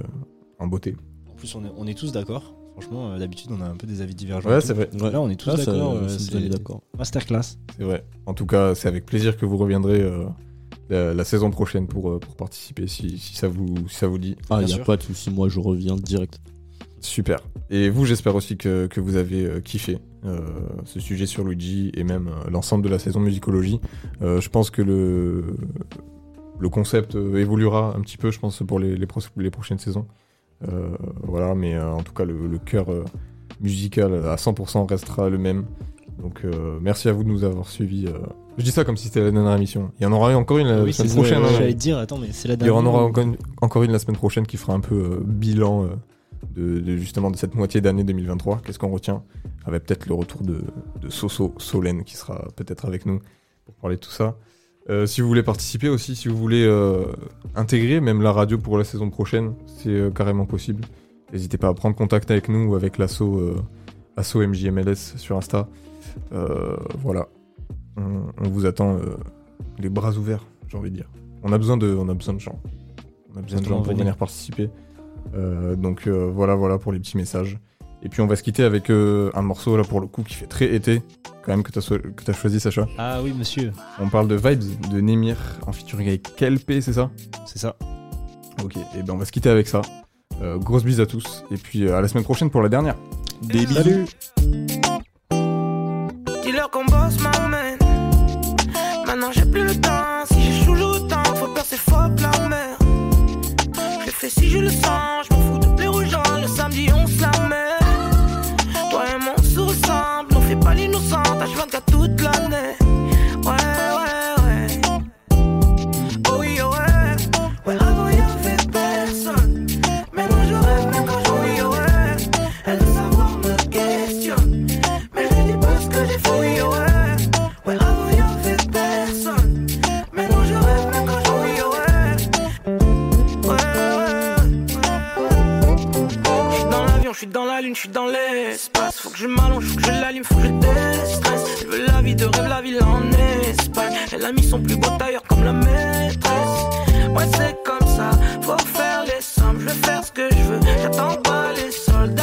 en beauté. En plus, on est, on est tous d'accord. Franchement, euh, d'habitude, on a un peu des avis divergents. Ouais, c'est vrai. Ouais. Là, on est tous Ah, euh, d'accord. Masterclass. C'est vrai. En tout cas, c'est avec plaisir que vous reviendrez euh, la, la saison prochaine pour, euh, pour participer si, si ça vous, si ça vous dit. Ah, il y a sûr. pas de souci. Moi, je reviens direct. Super. Et vous, j'espère aussi que, que vous avez euh, kiffé euh, ce sujet sur Luigi et même euh, l'ensemble de la saison musicologie. Euh, je pense que le le concept euh, évoluera un petit peu, je pense, pour les, les, pro- les prochaines saisons. Euh, voilà, mais euh, en tout cas, le, le cœur euh, musical à 100% restera le même. Donc, euh, merci à vous de nous avoir suivis. euh. Je dis ça comme si c'était la dernière émission. Il y en aura encore une la Oui, semaine prochaine. hein. J'allais te dire, attends, mais c'est la Il y en aura encore une, encore une la semaine prochaine qui fera un peu euh, bilan euh, de, de justement de cette moitié d'année 2023. Qu'est-ce qu'on retient? Avec peut-être le retour de, de Soso Solène qui sera peut-être avec nous pour parler de tout ça. Euh, si vous voulez participer aussi, si vous voulez euh, intégrer même la radio pour la saison prochaine, c'est euh, carrément possible. N'hésitez pas à prendre contact avec nous ou avec l'asso euh, asso MJMLS sur Insta. Euh, voilà, on, on vous attend euh, les bras ouverts, j'ai envie de dire. On a besoin de, on a besoin de gens. On a besoin de gens pour venir participer. Euh, donc voilà, voilà pour les petits messages. Et puis on va se quitter avec euh, un morceau là pour le coup qui fait très été, quand même que t'as so- que t'as choisi Sacha. Ah oui, monsieur. On parle de Vibes de Nemir en featuring avec Kelp, c'est ça? C'est ça. Ok, et ben on va se quitter avec ça. Euh, grosse bise à tous et puis euh, à la semaine prochaine pour la dernière. Des bisous. Qu'on bosse m'amène. Maintenant j'ai plus le temps. Si j'échoue l'autant, faut percer fort la mer. Je fais si je le sens. Je m'en fous de plaire aux gens. Le samedi on se la met. Toi et moi on se ressemble. On fait pas l'innocent. H24 toute l'année. Lune, je suis dans l'espace. Faut que je m'allonge, faut que je l'allume, faut que je déstresse. Elle veut la vie de rêve, la ville en Espagne. Elle a mis son plus beau tailleur comme la maîtresse. Ouais, c'est comme ça, faut faire les sommes. Je vais faire ce que je veux, j'attends pas les soldes.